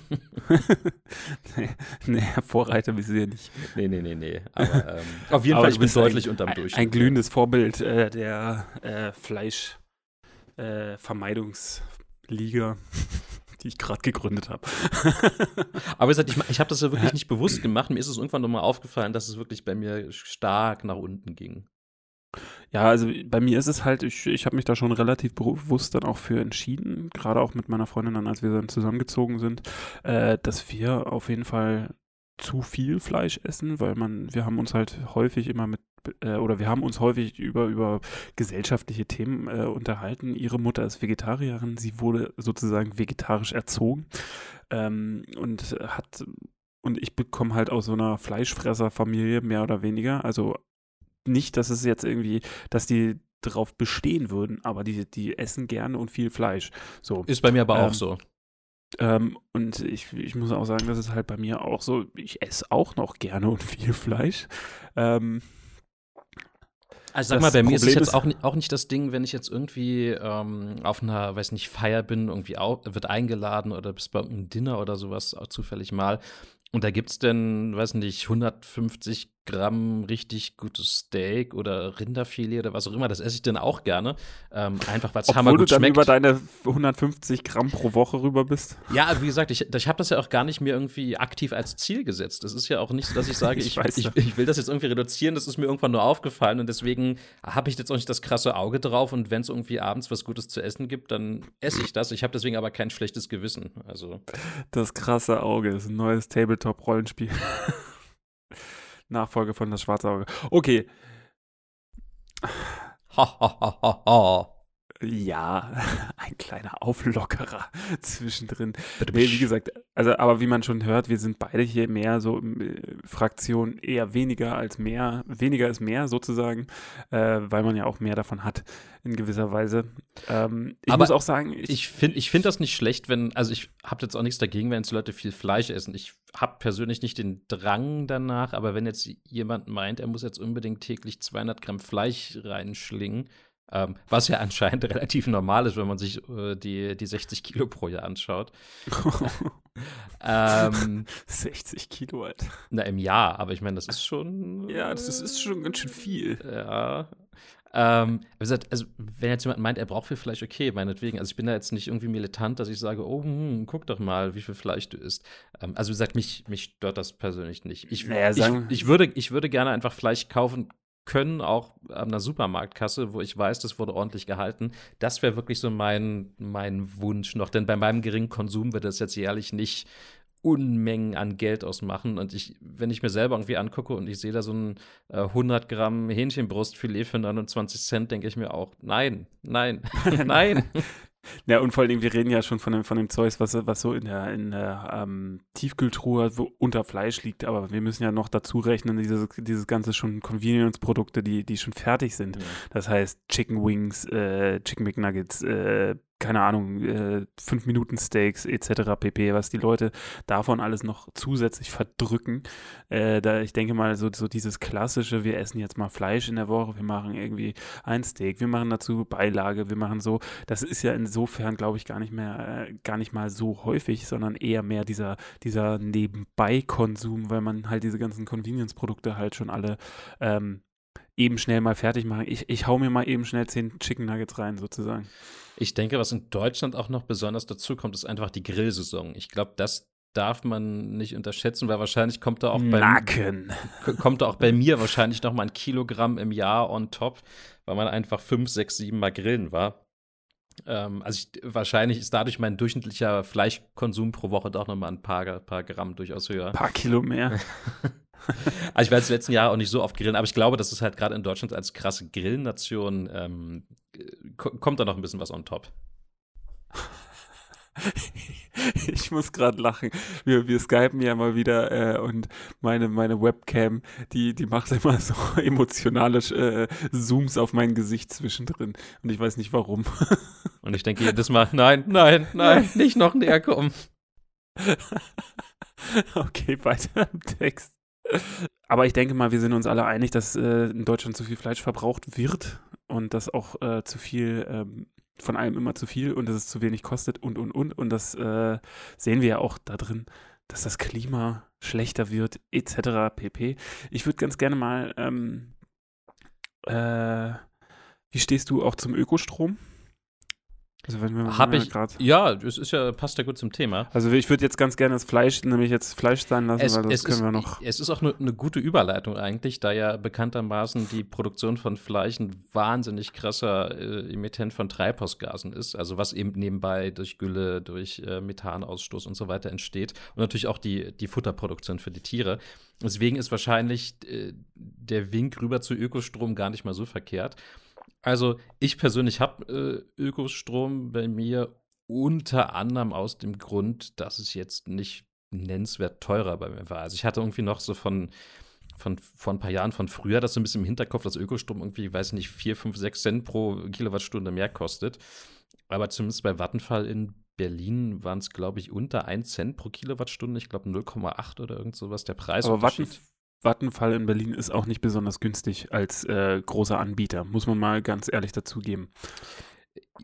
nee, nee, Vorreiter bist du ja nicht. Nee, nee, nee, nee. Aber ähm, auf jeden Fall, ich bin deutlich ein, unterm Durchschnitt. Ein glühendes Vorbild äh, der äh, Fleisch- äh, Vermeidungsliga, die ich gerade gegründet habe. Aber gesagt, ich, ich habe das ja wirklich nicht bewusst gemacht. Mir ist es irgendwann nochmal aufgefallen, dass es wirklich bei mir stark nach unten ging. Ja, also bei mir ist es halt, ich, ich habe mich da schon relativ bewusst dann auch für entschieden, gerade auch mit meiner Freundin dann, als wir dann zusammengezogen sind, äh, dass wir auf jeden Fall zu viel Fleisch essen, weil man, wir haben uns halt häufig immer mit äh, oder wir haben uns häufig über, über gesellschaftliche Themen äh, unterhalten. Ihre Mutter ist Vegetarierin, sie wurde sozusagen vegetarisch erzogen ähm, und hat und ich bekomme halt aus so einer Fleischfresserfamilie mehr oder weniger. Also nicht, dass es jetzt irgendwie, dass die drauf bestehen würden, aber die, die essen gerne und viel Fleisch. So. Ist bei mir aber ähm, auch so. Ähm, und ich, ich muss auch sagen, das ist halt bei mir auch so, ich esse auch noch gerne und viel Fleisch. Ähm, also sag mal, bei mir ist es jetzt auch nicht, auch nicht das Ding, wenn ich jetzt irgendwie ähm, auf einer, weiß nicht, Feier bin, irgendwie auch, wird eingeladen oder bis bei einem Dinner oder sowas zufällig mal. Und da gibt es denn, weiß nicht, 150 Gramm richtig gutes Steak oder Rinderfilet oder was auch immer, das esse ich dann auch gerne. Ähm, einfach weil es hammergut du dann schmeckt. über deine 150 Gramm pro Woche rüber bist. Ja, wie gesagt, ich, ich habe das ja auch gar nicht mir irgendwie aktiv als Ziel gesetzt. Es ist ja auch nicht so, dass ich sage, ich, ich, ich, ich, will das jetzt irgendwie reduzieren, das ist mir irgendwann nur aufgefallen und deswegen habe ich jetzt auch nicht das krasse Auge drauf und wenn es irgendwie abends was Gutes zu essen gibt, dann esse ich das. Ich habe deswegen aber kein schlechtes Gewissen. Also. Das krasse Auge ist ein neues Tabletop-Rollenspiel. Nachfolge von Das Schwarze Auge. Okay. Ha, ha, ha, ha, ha. Ja, ein kleiner Auflockerer zwischendrin. Nee, wie gesagt, also, aber wie man schon hört, wir sind beide hier mehr so äh, Fraktion eher weniger als mehr. Weniger ist mehr sozusagen, äh, weil man ja auch mehr davon hat in gewisser Weise. Ähm, ich aber muss auch sagen, ich, ich finde ich find das nicht schlecht, wenn, also ich habe jetzt auch nichts dagegen, wenn jetzt Leute viel Fleisch essen. Ich habe persönlich nicht den Drang danach, aber wenn jetzt jemand meint, er muss jetzt unbedingt täglich 200 Gramm Fleisch reinschlingen, ähm, was ja anscheinend relativ normal ist, wenn man sich äh, die, die 60 Kilo pro Jahr anschaut. ähm, 60 Kilo, Alter. Na, im Jahr, aber ich meine, das ist schon. Ja, das ist, ist schon ganz schön viel. Ja. Ähm, gesagt, also wenn jetzt jemand meint, er braucht viel Fleisch, okay, meinetwegen. Also ich bin da jetzt nicht irgendwie militant, dass ich sage, oh, hm, guck doch mal, wie viel Fleisch du isst. Ähm, also wie gesagt, mich, mich stört das persönlich nicht. Ich, naja, ich, ich, würde, ich würde gerne einfach Fleisch kaufen können, auch an einer Supermarktkasse, wo ich weiß, das wurde ordentlich gehalten. Das wäre wirklich so mein, mein Wunsch noch. Denn bei meinem geringen Konsum wird das jetzt jährlich nicht Unmengen an Geld ausmachen. Und ich, wenn ich mir selber irgendwie angucke und ich sehe da so ein äh, 100 Gramm Hähnchenbrustfilet für 29 Cent, denke ich mir auch, nein, nein, nein. Ja, und vor allem, wir reden ja schon von dem, von dem Zeugs, was, was so in der, in der ähm, Tiefkühltruhe wo unter Fleisch liegt. Aber wir müssen ja noch dazu rechnen, dieses, dieses ganze schon Convenience-Produkte, die, die schon fertig sind. Ja. Das heißt Chicken Wings, äh, Chicken McNuggets, äh, keine Ahnung, äh, 5 Minuten Steaks etc. pp, was die Leute davon alles noch zusätzlich verdrücken. Äh, da ich denke mal, so, so dieses klassische, wir essen jetzt mal Fleisch in der Woche, wir machen irgendwie ein Steak, wir machen dazu Beilage, wir machen so, das ist ja insofern, glaube ich, gar nicht mehr, äh, gar nicht mal so häufig, sondern eher mehr dieser, dieser Nebenbei-Konsum, weil man halt diese ganzen Convenience-Produkte halt schon alle ähm, eben schnell mal fertig machen. Ich, ich hau mir mal eben schnell zehn Chicken Nuggets rein, sozusagen. Ich denke, was in Deutschland auch noch besonders dazu kommt, ist einfach die Grillsaison. Ich glaube, das darf man nicht unterschätzen, weil wahrscheinlich kommt da auch bei Nacken. kommt da auch bei mir wahrscheinlich noch mal ein Kilogramm im Jahr on top, weil man einfach fünf, sechs, sieben Mal grillen war. Ähm, also ich, wahrscheinlich ist dadurch mein durchschnittlicher Fleischkonsum pro Woche doch noch mal ein paar, paar Gramm durchaus höher. Ein paar Kilo mehr. also ich war jetzt letzten Jahr auch nicht so oft grillen, aber ich glaube, das ist halt gerade in Deutschland als krasse Grillnation ähm, kommt da noch ein bisschen was on top. ich muss gerade lachen. Wir, wir skypen ja mal wieder äh, und meine, meine Webcam, die, die macht immer so emotionale äh, Zooms auf mein Gesicht zwischendrin. Und ich weiß nicht warum. und ich denke jedes Mal, nein, nein, nein, nicht noch näher kommen. okay, weiter im Text. Aber ich denke mal, wir sind uns alle einig, dass äh, in Deutschland zu viel Fleisch verbraucht wird und dass auch äh, zu viel ähm, von allem immer zu viel und dass es zu wenig kostet und, und, und. Und das äh, sehen wir ja auch da drin, dass das Klima schlechter wird, etc. pp. Ich würde ganz gerne mal, ähm, äh, wie stehst du auch zum Ökostrom? Also wenn wir Hab ich, grad, ja, das ist ja, passt ja gut zum Thema. Also ich würde jetzt ganz gerne das Fleisch, nämlich jetzt Fleisch sein lassen, es, weil das können ist, wir noch. Es ist auch eine ne gute Überleitung eigentlich, da ja bekanntermaßen die Produktion von Fleisch ein wahnsinnig krasser äh, Emittent von Treibhausgasen ist, also was eben nebenbei durch Gülle, durch äh, Methanausstoß und so weiter entsteht und natürlich auch die, die Futterproduktion für die Tiere. Deswegen ist wahrscheinlich äh, der Wink rüber zu Ökostrom gar nicht mal so verkehrt. Also ich persönlich habe äh, Ökostrom bei mir unter anderem aus dem Grund, dass es jetzt nicht nennenswert teurer bei mir war. Also ich hatte irgendwie noch so von, von vor ein paar Jahren von früher das so ein bisschen im Hinterkopf, dass Ökostrom irgendwie, weiß nicht, 4, 5, 6 Cent pro Kilowattstunde mehr kostet. Aber zumindest bei Vattenfall in Berlin waren es, glaube ich, unter 1 Cent pro Kilowattstunde. Ich glaube 0,8 oder irgend sowas der Preis. Aber Vattenfall Vattenfall in Berlin ist auch nicht besonders günstig als äh, großer Anbieter, muss man mal ganz ehrlich dazugeben.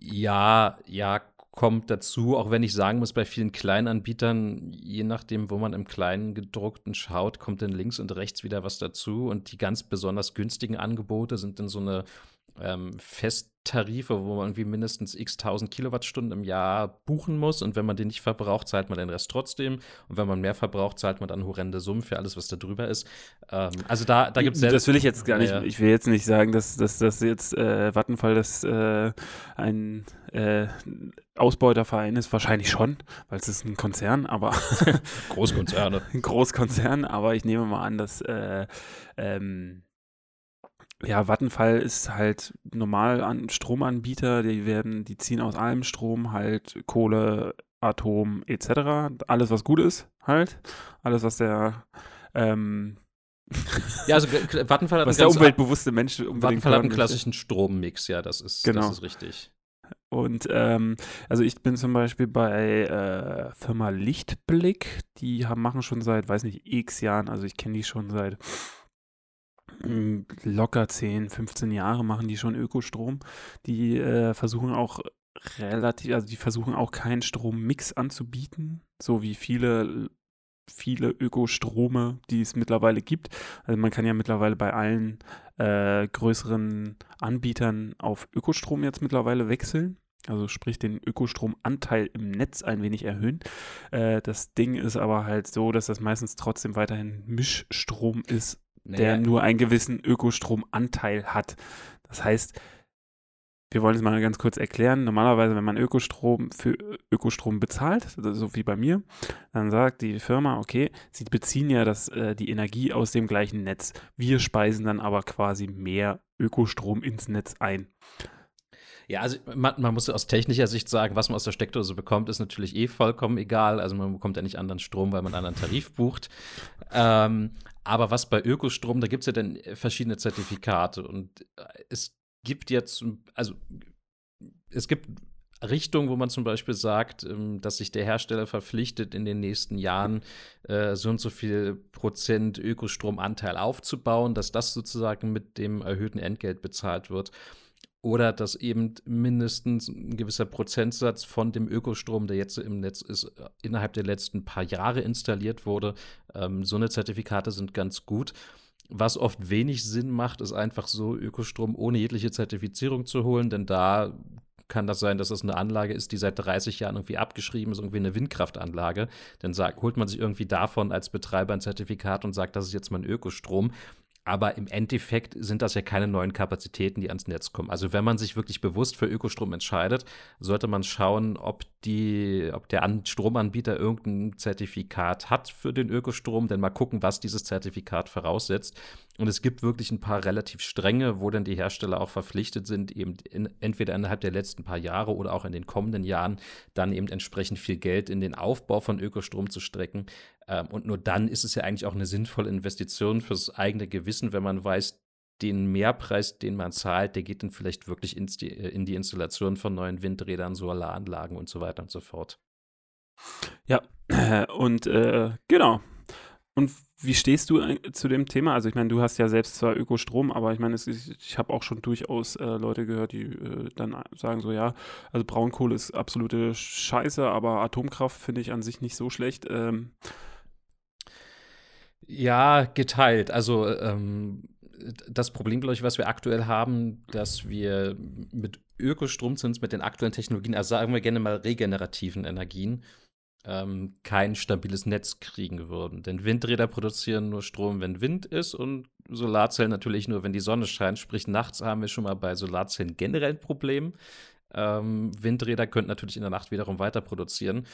Ja, ja, kommt dazu, auch wenn ich sagen muss, bei vielen kleinen Anbietern, je nachdem, wo man im kleinen gedruckten schaut, kommt dann links und rechts wieder was dazu. Und die ganz besonders günstigen Angebote sind dann so eine ähm, Festtarife, wo man irgendwie mindestens x tausend Kilowattstunden im Jahr buchen muss. Und wenn man den nicht verbraucht, zahlt man den Rest trotzdem. Und wenn man mehr verbraucht, zahlt man dann horrende Summen für alles, was da drüber ist. Ähm, also da, da gibt es Das will ich jetzt gar nicht. Ja. Ich will jetzt nicht sagen, dass, dass jetzt äh, Vattenfall das äh, ein äh, Ausbeuterverein ist. Wahrscheinlich schon, weil es ist ein Konzern, aber Großkonzerne. ein Großkonzern, aber ich nehme mal an, dass äh, ähm, ja, Vattenfall ist halt normal an Stromanbieter, die werden, die ziehen aus allem Strom halt Kohle, Atom etc. Alles, was gut ist, halt. Alles, was der ähm, ja, also Vattenfall hat was der umweltbewusste Mensch Vattenfall hat einen klassischen Strommix, ja, das ist, genau. das ist richtig. Und ähm, also ich bin zum Beispiel bei äh, Firma Lichtblick, die haben, machen schon seit, weiß nicht, x Jahren, also ich kenne die schon seit locker 10, 15 Jahre machen die schon Ökostrom. Die äh, versuchen auch relativ, also die versuchen auch keinen Strommix anzubieten, so wie viele viele Ökostrome, die es mittlerweile gibt. Also man kann ja mittlerweile bei allen äh, größeren Anbietern auf Ökostrom jetzt mittlerweile wechseln. Also sprich den Ökostromanteil im Netz ein wenig erhöhen. Äh, das Ding ist aber halt so, dass das meistens trotzdem weiterhin Mischstrom ist naja. der nur einen gewissen Ökostromanteil hat. Das heißt, wir wollen es mal ganz kurz erklären. Normalerweise, wenn man Ökostrom für Ökostrom bezahlt, so wie bei mir, dann sagt die Firma, okay, sie beziehen ja das, äh, die Energie aus dem gleichen Netz. Wir speisen dann aber quasi mehr Ökostrom ins Netz ein. Ja, also man, man, muss aus technischer Sicht sagen, was man aus der Steckdose bekommt, ist natürlich eh vollkommen egal. Also man bekommt ja nicht anderen Strom, weil man einen anderen Tarif bucht. Ähm, aber was bei Ökostrom, da gibt es ja dann verschiedene Zertifikate und äh, es gibt jetzt, also es gibt Richtungen, wo man zum Beispiel sagt, ähm, dass sich der Hersteller verpflichtet, in den nächsten Jahren äh, so und so viel Prozent Ökostromanteil aufzubauen, dass das sozusagen mit dem erhöhten Entgelt bezahlt wird oder dass eben mindestens ein gewisser Prozentsatz von dem Ökostrom, der jetzt im Netz ist, äh, innerhalb der letzten paar Jahre installiert wurde. Ähm, so eine Zertifikate sind ganz gut. Was oft wenig Sinn macht, ist einfach so Ökostrom ohne jegliche Zertifizierung zu holen, denn da kann das sein, dass es eine Anlage ist, die seit 30 Jahren irgendwie abgeschrieben ist, irgendwie eine Windkraftanlage. Dann sagt, holt man sich irgendwie davon als Betreiber ein Zertifikat und sagt, das ist jetzt mein Ökostrom. Aber im Endeffekt sind das ja keine neuen Kapazitäten, die ans Netz kommen. Also wenn man sich wirklich bewusst für Ökostrom entscheidet, sollte man schauen, ob, die, ob der Stromanbieter irgendein Zertifikat hat für den Ökostrom, denn mal gucken, was dieses Zertifikat voraussetzt. Und es gibt wirklich ein paar relativ strenge, wo dann die Hersteller auch verpflichtet sind, eben in, entweder innerhalb der letzten paar Jahre oder auch in den kommenden Jahren dann eben entsprechend viel Geld in den Aufbau von Ökostrom zu strecken. Ähm, und nur dann ist es ja eigentlich auch eine sinnvolle Investition fürs eigene Gewissen, wenn man weiß, den Mehrpreis, den man zahlt, der geht dann vielleicht wirklich ins, in die Installation von neuen Windrädern, Solaranlagen und so weiter und so fort. Ja, und äh, genau. Und wie stehst du äh, zu dem Thema? Also ich meine, du hast ja selbst zwar Ökostrom, aber ich meine, ich habe auch schon durchaus äh, Leute gehört, die äh, dann sagen so, ja, also Braunkohle ist absolute Scheiße, aber Atomkraft finde ich an sich nicht so schlecht. Ähm. Ja, geteilt. Also ähm, das Problem, glaube ich, was wir aktuell haben, dass wir mit Ökostromzins, mit den aktuellen Technologien, also sagen wir gerne mal regenerativen Energien, ähm, kein stabiles Netz kriegen würden. Denn Windräder produzieren nur Strom, wenn Wind ist und Solarzellen natürlich nur, wenn die Sonne scheint. Sprich, nachts haben wir schon mal bei Solarzellen generell ein Problem. Ähm, Windräder könnten natürlich in der Nacht wiederum weiter produzieren.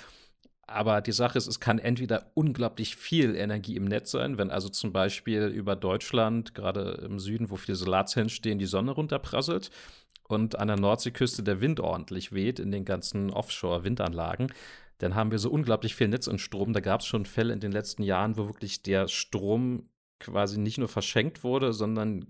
Aber die Sache ist, es kann entweder unglaublich viel Energie im Netz sein, wenn also zum Beispiel über Deutschland, gerade im Süden, wo viele Solarzellen stehen, die Sonne runterprasselt und an der Nordseeküste der Wind ordentlich weht in den ganzen Offshore-Windanlagen dann haben wir so unglaublich viel Netz und Strom. Da gab es schon Fälle in den letzten Jahren, wo wirklich der Strom quasi nicht nur verschenkt wurde, sondern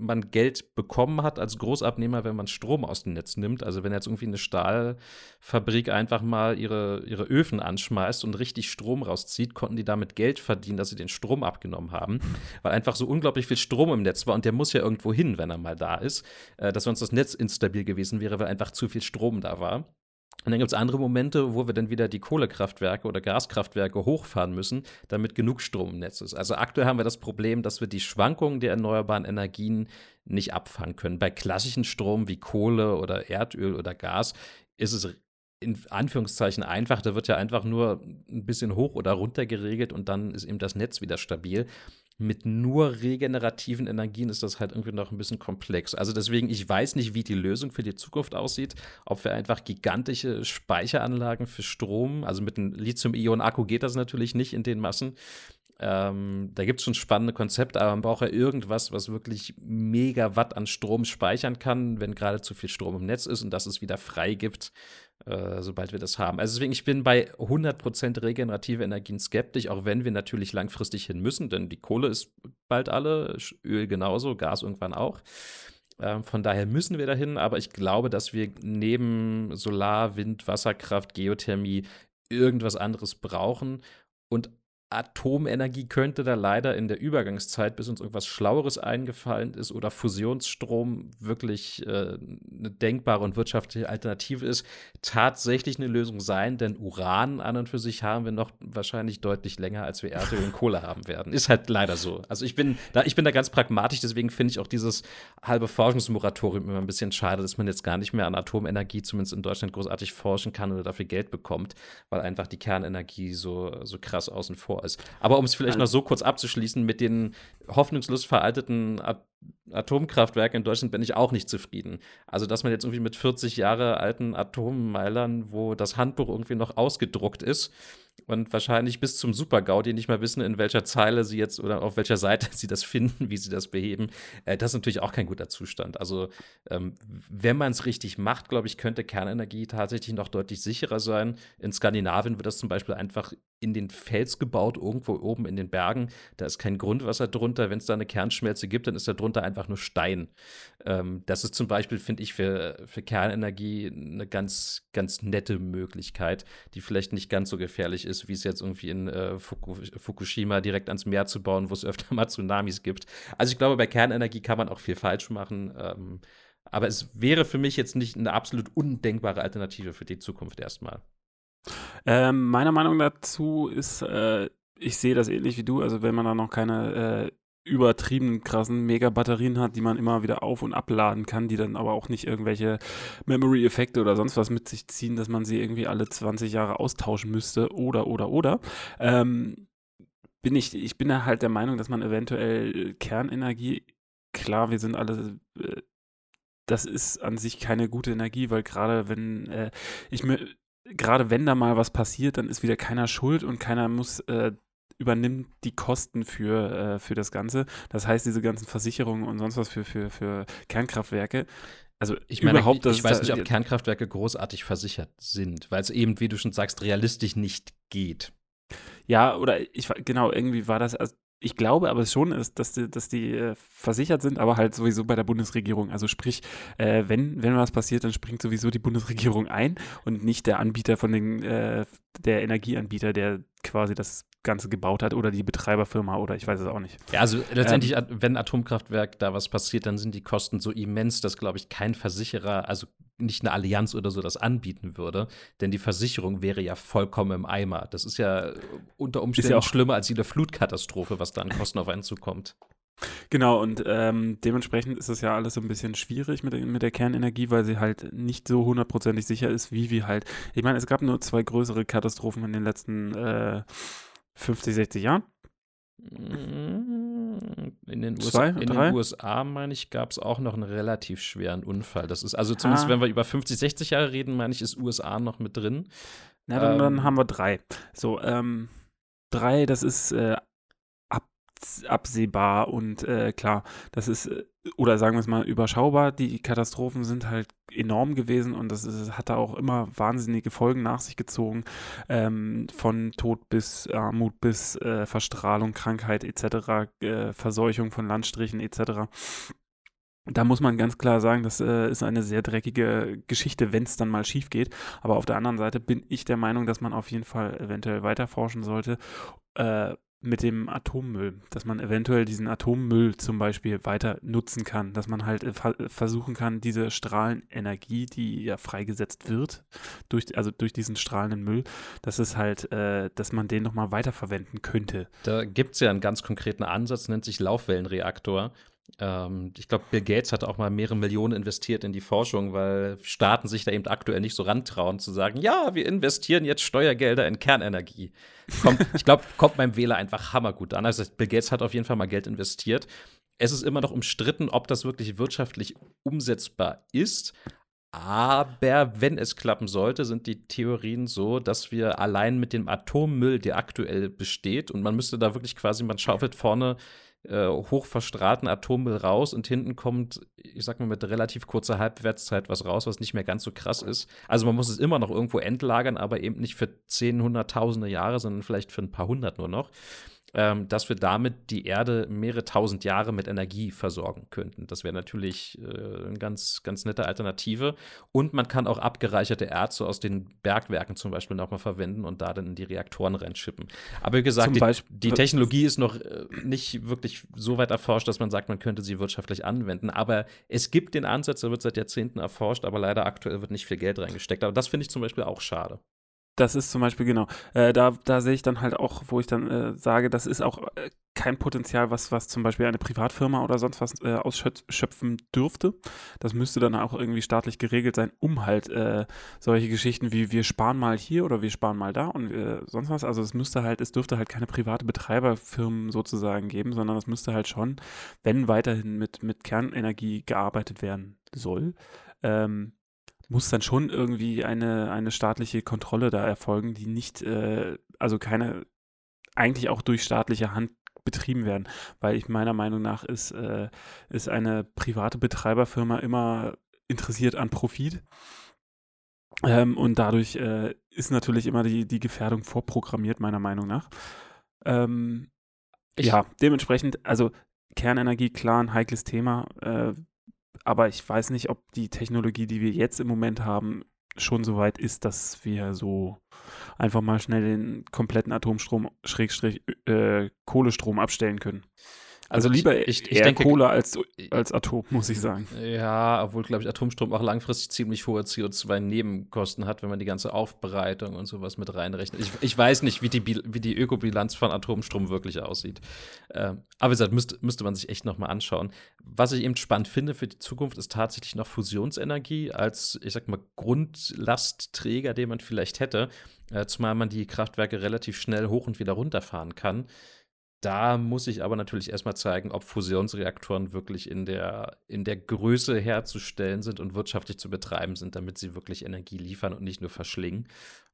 man Geld bekommen hat als Großabnehmer, wenn man Strom aus dem Netz nimmt. Also wenn jetzt irgendwie eine Stahlfabrik einfach mal ihre, ihre Öfen anschmeißt und richtig Strom rauszieht, konnten die damit Geld verdienen, dass sie den Strom abgenommen haben, weil einfach so unglaublich viel Strom im Netz war und der muss ja irgendwo hin, wenn er mal da ist, äh, dass sonst das Netz instabil gewesen wäre, weil einfach zu viel Strom da war. Und dann gibt es andere Momente, wo wir dann wieder die Kohlekraftwerke oder Gaskraftwerke hochfahren müssen, damit genug Strom im Netz ist. Also aktuell haben wir das Problem, dass wir die Schwankungen der erneuerbaren Energien nicht abfangen können. Bei klassischen Strom wie Kohle oder Erdöl oder Gas ist es in Anführungszeichen einfach. Da wird ja einfach nur ein bisschen hoch oder runter geregelt und dann ist eben das Netz wieder stabil mit nur regenerativen Energien ist das halt irgendwie noch ein bisschen komplex. Also deswegen, ich weiß nicht, wie die Lösung für die Zukunft aussieht. Ob wir einfach gigantische Speicheranlagen für Strom, also mit einem Lithium-Ionen-Akku geht das natürlich nicht in den Massen. Ähm, da gibt es schon spannende Konzepte, aber man braucht ja irgendwas, was wirklich Megawatt an Strom speichern kann, wenn gerade zu viel Strom im Netz ist und dass es wieder frei gibt äh, sobald wir das haben. Also deswegen, ich bin bei 100% regenerative Energien skeptisch, auch wenn wir natürlich langfristig hin müssen, denn die Kohle ist bald alle, Öl genauso, Gas irgendwann auch. Ähm, von daher müssen wir dahin, aber ich glaube, dass wir neben Solar, Wind, Wasserkraft, Geothermie irgendwas anderes brauchen. Und Atomenergie könnte da leider in der Übergangszeit, bis uns irgendwas Schlaueres eingefallen ist oder Fusionsstrom wirklich äh, eine denkbare und wirtschaftliche Alternative ist, tatsächlich eine Lösung sein, denn Uran an und für sich haben wir noch wahrscheinlich deutlich länger, als wir Erdöl und Kohle haben werden. Ist halt leider so. Also ich bin da, ich bin da ganz pragmatisch, deswegen finde ich auch dieses halbe Forschungsmoratorium immer ein bisschen schade, dass man jetzt gar nicht mehr an Atomenergie, zumindest in Deutschland, großartig forschen kann oder dafür Geld bekommt, weil einfach die Kernenergie so, so krass außen vor ist. Aber um es vielleicht noch so kurz abzuschließen, mit den hoffnungslos veralteten Atomkraftwerken in Deutschland bin ich auch nicht zufrieden. Also, dass man jetzt irgendwie mit 40 Jahre alten Atommeilern, wo das Handbuch irgendwie noch ausgedruckt ist, und wahrscheinlich bis zum Super-GAU, die nicht mal wissen, in welcher Zeile sie jetzt oder auf welcher Seite sie das finden, wie sie das beheben. Äh, das ist natürlich auch kein guter Zustand. Also, ähm, wenn man es richtig macht, glaube ich, könnte Kernenergie tatsächlich noch deutlich sicherer sein. In Skandinavien wird das zum Beispiel einfach in den Fels gebaut, irgendwo oben in den Bergen. Da ist kein Grundwasser drunter. Wenn es da eine Kernschmelze gibt, dann ist da drunter einfach nur Stein. Ähm, das ist zum Beispiel, finde ich, für, für Kernenergie eine ganz, ganz nette Möglichkeit, die vielleicht nicht ganz so gefährlich ist, wie es jetzt irgendwie in äh, Fukushima direkt ans Meer zu bauen, wo es öfter mal Tsunamis gibt. Also ich glaube, bei Kernenergie kann man auch viel falsch machen. Ähm, aber es wäre für mich jetzt nicht eine absolut undenkbare Alternative für die Zukunft erstmal. Ähm, meiner Meinung dazu ist, äh, ich sehe das ähnlich wie du. Also wenn man da noch keine äh, übertrieben krassen Mega-Batterien hat, die man immer wieder auf- und abladen kann, die dann aber auch nicht irgendwelche Memory-Effekte oder sonst was mit sich ziehen, dass man sie irgendwie alle 20 Jahre austauschen müsste oder, oder, oder. Ähm, bin ich, ich bin halt der Meinung, dass man eventuell Kernenergie, klar, wir sind alle, äh, das ist an sich keine gute Energie, weil gerade wenn äh, ich mir gerade wenn da mal was passiert, dann ist wieder keiner schuld und keiner muss äh, übernimmt die Kosten für, äh, für das Ganze. Das heißt, diese ganzen Versicherungen und sonst was für, für, für Kernkraftwerke. Also ich meine, überhaupt, ich, ich weiß nicht, ob Kernkraftwerke großartig versichert sind, weil es eben, wie du schon sagst, realistisch nicht geht. Ja, oder ich genau, irgendwie war das, also ich glaube aber schon, ist, dass die, dass die äh, versichert sind, aber halt sowieso bei der Bundesregierung. Also sprich, äh, wenn, wenn was passiert, dann springt sowieso die Bundesregierung ein und nicht der Anbieter von den, äh, der Energieanbieter, der quasi das Ganze gebaut hat oder die Betreiberfirma oder ich weiß es auch nicht. Ja, also letztendlich, ähm, wenn Atomkraftwerk da was passiert, dann sind die Kosten so immens, dass, glaube ich, kein Versicherer, also nicht eine Allianz oder so, das anbieten würde. Denn die Versicherung wäre ja vollkommen im Eimer. Das ist ja unter Umständen ja auch schlimmer als jede Flutkatastrophe, was da an Kosten auf einen zukommt. Genau, und ähm, dementsprechend ist es ja alles so ein bisschen schwierig mit, mit der Kernenergie, weil sie halt nicht so hundertprozentig sicher ist, wie wir halt. Ich meine, es gab nur zwei größere Katastrophen in den letzten äh, 50, 60 Jahren. In den, USA, in den USA, meine ich, gab es auch noch einen relativ schweren Unfall. Das ist, also zumindest, ah. wenn wir über 50, 60 Jahre reden, meine ich, ist USA noch mit drin. Na, dann, ähm, dann haben wir drei. So, ähm, drei, das ist äh, absehbar und äh, klar, das ist, äh, oder sagen wir es mal, überschaubar. Die Katastrophen sind halt enorm gewesen und das ist, hat da auch immer wahnsinnige Folgen nach sich gezogen, ähm, von Tod bis Armut bis äh, Verstrahlung, Krankheit etc., äh, Verseuchung von Landstrichen etc. Da muss man ganz klar sagen, das äh, ist eine sehr dreckige Geschichte, wenn es dann mal schief geht. Aber auf der anderen Seite bin ich der Meinung, dass man auf jeden Fall eventuell weiter forschen sollte, äh, mit dem Atommüll, dass man eventuell diesen Atommüll zum Beispiel weiter nutzen kann, dass man halt äh, versuchen kann, diese Strahlenenergie, die ja freigesetzt wird, durch, also durch diesen strahlenden Müll, dass es halt, äh, dass man den nochmal weiterverwenden könnte. Da gibt es ja einen ganz konkreten Ansatz, nennt sich Laufwellenreaktor. Ähm, ich glaube, Bill Gates hat auch mal mehrere Millionen investiert in die Forschung, weil Staaten sich da eben aktuell nicht so rantrauen zu sagen, ja, wir investieren jetzt Steuergelder in Kernenergie. Kommt, ich glaube, kommt beim Wähler einfach hammergut an. Also Bill Gates hat auf jeden Fall mal Geld investiert. Es ist immer noch umstritten, ob das wirklich wirtschaftlich umsetzbar ist. Aber wenn es klappen sollte, sind die Theorien so, dass wir allein mit dem Atommüll, der aktuell besteht, und man müsste da wirklich quasi, man schaufelt vorne äh, hochverstrahlten Atommüll raus und hinten kommt, ich sag mal, mit relativ kurzer Halbwertszeit was raus, was nicht mehr ganz so krass ist. Also man muss es immer noch irgendwo entlagern, aber eben nicht für zehn, hunderttausende Jahre, sondern vielleicht für ein paar hundert nur noch ähm, dass wir damit die Erde mehrere tausend Jahre mit Energie versorgen könnten. Das wäre natürlich äh, eine ganz, ganz nette Alternative. Und man kann auch abgereicherte Erze aus den Bergwerken zum Beispiel nochmal verwenden und da dann in die Reaktoren reinschippen. Aber wie gesagt, die, die, Technologie ist noch äh, nicht wirklich so weit erforscht, dass man sagt, man könnte sie wirtschaftlich anwenden. Aber es gibt den Ansatz, der wird seit Jahrzehnten erforscht, aber leider aktuell wird nicht viel Geld reingesteckt. Aber das finde ich zum Beispiel auch schade. Das ist zum Beispiel genau. Äh, da, da sehe ich dann halt auch, wo ich dann äh, sage, das ist auch äh, kein Potenzial, was, was zum Beispiel eine Privatfirma oder sonst was äh, ausschöpfen dürfte. Das müsste dann auch irgendwie staatlich geregelt sein, um halt äh, solche Geschichten wie wir sparen mal hier oder wir sparen mal da und äh, sonst was. Also es müsste halt, es dürfte halt keine private Betreiberfirmen sozusagen geben, sondern es müsste halt schon, wenn weiterhin mit, mit Kernenergie gearbeitet werden soll, ähm, muss dann schon irgendwie eine, eine staatliche Kontrolle da erfolgen, die nicht, äh, also keine, eigentlich auch durch staatliche Hand betrieben werden, weil ich meiner Meinung nach ist, äh, ist eine private Betreiberfirma immer interessiert an Profit. Ähm, und dadurch äh, ist natürlich immer die, die Gefährdung vorprogrammiert, meiner Meinung nach. Ähm, ja, dementsprechend, also Kernenergie, klar, ein heikles Thema. Äh, aber ich weiß nicht, ob die Technologie, die wir jetzt im Moment haben, schon so weit ist, dass wir so einfach mal schnell den kompletten Atomstrom, Schrägstrich, äh, Kohlestrom abstellen können. Also, lieber ich, ich, eher denke, Kohle als, als Atom, muss ich sagen. Ja, obwohl, glaube ich, Atomstrom auch langfristig ziemlich hohe CO2-Nebenkosten hat, wenn man die ganze Aufbereitung und sowas mit reinrechnet. Ich, ich weiß nicht, wie die, wie die Ökobilanz von Atomstrom wirklich aussieht. Ähm, aber wie gesagt, müsste, müsste man sich echt noch mal anschauen. Was ich eben spannend finde für die Zukunft, ist tatsächlich noch Fusionsenergie als, ich sag mal, Grundlastträger, den man vielleicht hätte, äh, zumal man die Kraftwerke relativ schnell hoch und wieder runterfahren kann da muss ich aber natürlich erstmal zeigen, ob Fusionsreaktoren wirklich in der, in der Größe herzustellen sind und wirtschaftlich zu betreiben sind, damit sie wirklich Energie liefern und nicht nur verschlingen.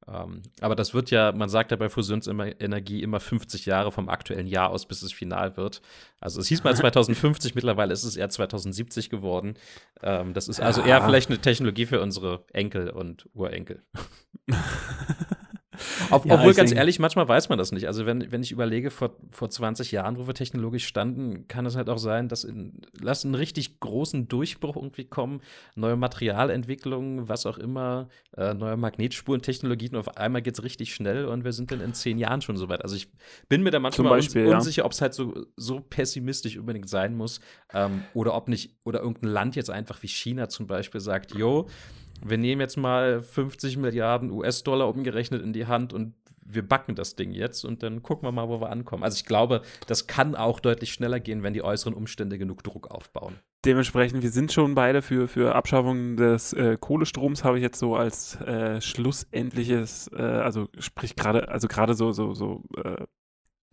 Ähm, aber das wird ja, man sagt ja bei Fusionsenergie immer 50 Jahre vom aktuellen Jahr aus, bis es final wird. Also es hieß mal 2050, mittlerweile ist es eher 2070 geworden. Ähm, das ist also eher vielleicht eine Technologie für unsere Enkel und Urenkel. Ob, ja, obwohl, ganz ehrlich, manchmal weiß man das nicht. Also, wenn, wenn ich überlege, vor, vor 20 Jahren, wo wir technologisch standen, kann es halt auch sein, dass in, lass einen richtig großen Durchbruch irgendwie kommen, neue Materialentwicklungen, was auch immer, äh, neue Magnetspurentechnologien und auf einmal geht es richtig schnell und wir sind dann in zehn Jahren schon soweit. Also, ich bin mir da manchmal Beispiel, unsicher, ja. ob es halt so, so pessimistisch unbedingt sein muss ähm, oder ob nicht, oder irgendein Land jetzt einfach wie China zum Beispiel sagt, yo, wir nehmen jetzt mal 50 Milliarden US-Dollar umgerechnet in die Hand und wir backen das Ding jetzt und dann gucken wir mal, wo wir ankommen. Also ich glaube, das kann auch deutlich schneller gehen, wenn die äußeren Umstände genug Druck aufbauen. Dementsprechend, wir sind schon beide für, für Abschaffung des äh, Kohlestroms, habe ich jetzt so als äh, schlussendliches, äh, also sprich gerade, also gerade so, so, so äh,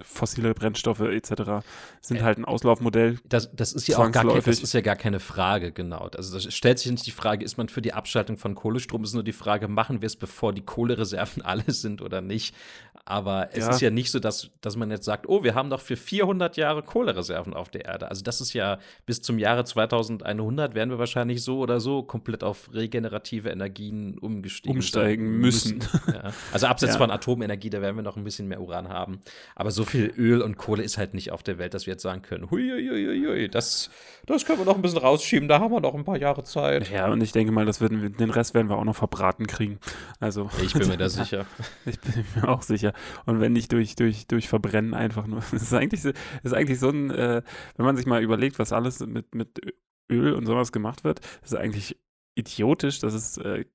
fossile Brennstoffe etc. sind äh, halt ein Auslaufmodell. Das, das ist ja auch gar, das ist ja gar keine Frage, genau. Also da stellt sich nicht die Frage, ist man für die Abschaltung von Kohlestrom, es ist nur die Frage, machen wir es, bevor die Kohlereserven alle sind oder nicht. Aber es ja. ist ja nicht so, dass, dass man jetzt sagt, oh, wir haben doch für 400 Jahre Kohlereserven auf der Erde. Also das ist ja bis zum Jahre 2100 werden wir wahrscheinlich so oder so komplett auf regenerative Energien umgestiegen. Umsteigen müssen. müssen. Ja. Also abseits ja. von Atomenergie, da werden wir noch ein bisschen mehr Uran haben. Aber so viel Öl und Kohle ist halt nicht auf der Welt, dass wir jetzt sagen können, huiuiuiui, das, das können wir noch ein bisschen rausschieben, da haben wir noch ein paar Jahre Zeit. Ja, und ich denke mal, das werden, den Rest werden wir auch noch verbraten kriegen. Also, ich bin mir da sicher. Ich bin mir auch sicher. Und wenn nicht durch, durch, durch Verbrennen einfach nur. Das ist eigentlich, das ist eigentlich so ein, äh, wenn man sich mal überlegt, was alles mit, mit Öl und sowas gemacht wird, ist eigentlich idiotisch, dass es äh,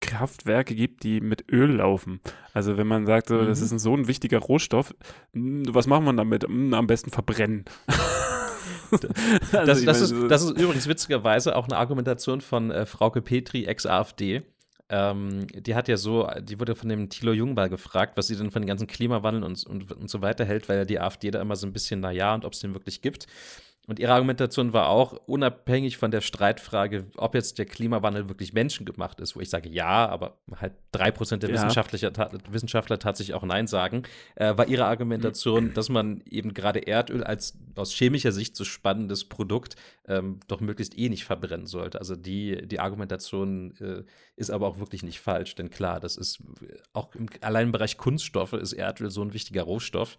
Kraftwerke gibt, die mit Öl laufen. Also wenn man sagt, so, mhm. das ist ein, so ein wichtiger Rohstoff, hm, was macht man damit? Hm, am besten verbrennen. also das, das, ist, das, ist, übrigens witzigerweise auch eine Argumentation von äh, Frauke Petri, ex-AfD. Ähm, die hat ja so, die wurde von dem Thilo Jungball gefragt, was sie denn von den ganzen Klimawandel und, und, und so weiter hält, weil ja die AfD da immer so ein bisschen, naja, und ob es den wirklich gibt. Und ihre Argumentation war auch, unabhängig von der Streitfrage, ob jetzt der Klimawandel wirklich menschengemacht ist, wo ich sage ja, aber halt drei Prozent der ja. Wissenschaftler, Wissenschaftler tatsächlich auch Nein sagen, äh, war ihre Argumentation, dass man eben gerade Erdöl als aus chemischer Sicht so spannendes Produkt ähm, doch möglichst eh nicht verbrennen sollte. Also die, die Argumentation äh, ist aber auch wirklich nicht falsch, denn klar, das ist auch im, allein im Bereich Kunststoffe ist Erdöl so ein wichtiger Rohstoff.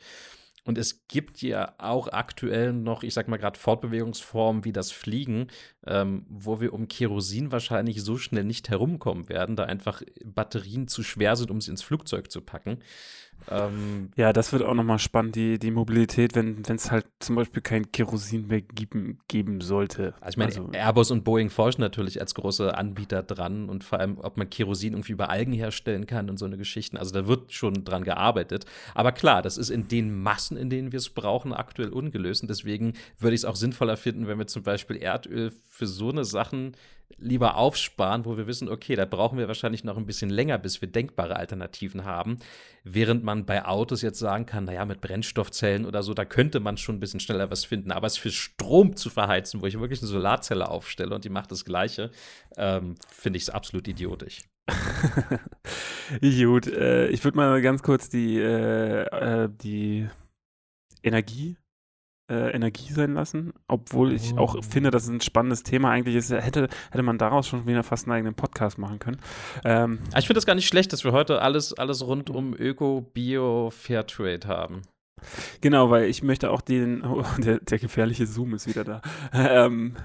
Und es gibt ja auch aktuell noch, ich sag mal gerade Fortbewegungsformen wie das Fliegen, ähm, wo wir um Kerosin wahrscheinlich so schnell nicht herumkommen werden, da einfach Batterien zu schwer sind, um sie ins Flugzeug zu packen. Ähm, ja, das wird auch nochmal spannend, die, die Mobilität, wenn es halt zum Beispiel kein Kerosin mehr geben, geben sollte. Also ich meine, also, Airbus und Boeing forschen natürlich als große Anbieter dran und vor allem, ob man Kerosin irgendwie über Algen herstellen kann und so eine Geschichten. Also da wird schon dran gearbeitet. Aber klar, das ist in den Massen, in denen wir es brauchen, aktuell ungelöst. Und deswegen würde ich es auch sinnvoller finden, wenn wir zum Beispiel Erdöl für so eine Sachen lieber aufsparen, wo wir wissen, okay, da brauchen wir wahrscheinlich noch ein bisschen länger, bis wir denkbare Alternativen haben. Während man bei Autos jetzt sagen kann, naja, mit Brennstoffzellen oder so, da könnte man schon ein bisschen schneller was finden. Aber es für Strom zu verheizen, wo ich wirklich eine Solarzelle aufstelle und die macht das Gleiche, ähm, finde ich es absolut idiotisch. Gut, äh, ich würde mal ganz kurz die, äh, äh, die Energie äh, Energie sein lassen, obwohl ich auch oh. finde, dass es ein spannendes Thema eigentlich ist. Hätte, hätte man daraus schon wieder fast einen eigenen Podcast machen können. Ähm, ich finde das gar nicht schlecht, dass wir heute alles, alles rund um Öko, Bio, Fairtrade haben. Genau, weil ich möchte auch den, oh, der, der, gefährliche Zoom ist wieder da. Ähm,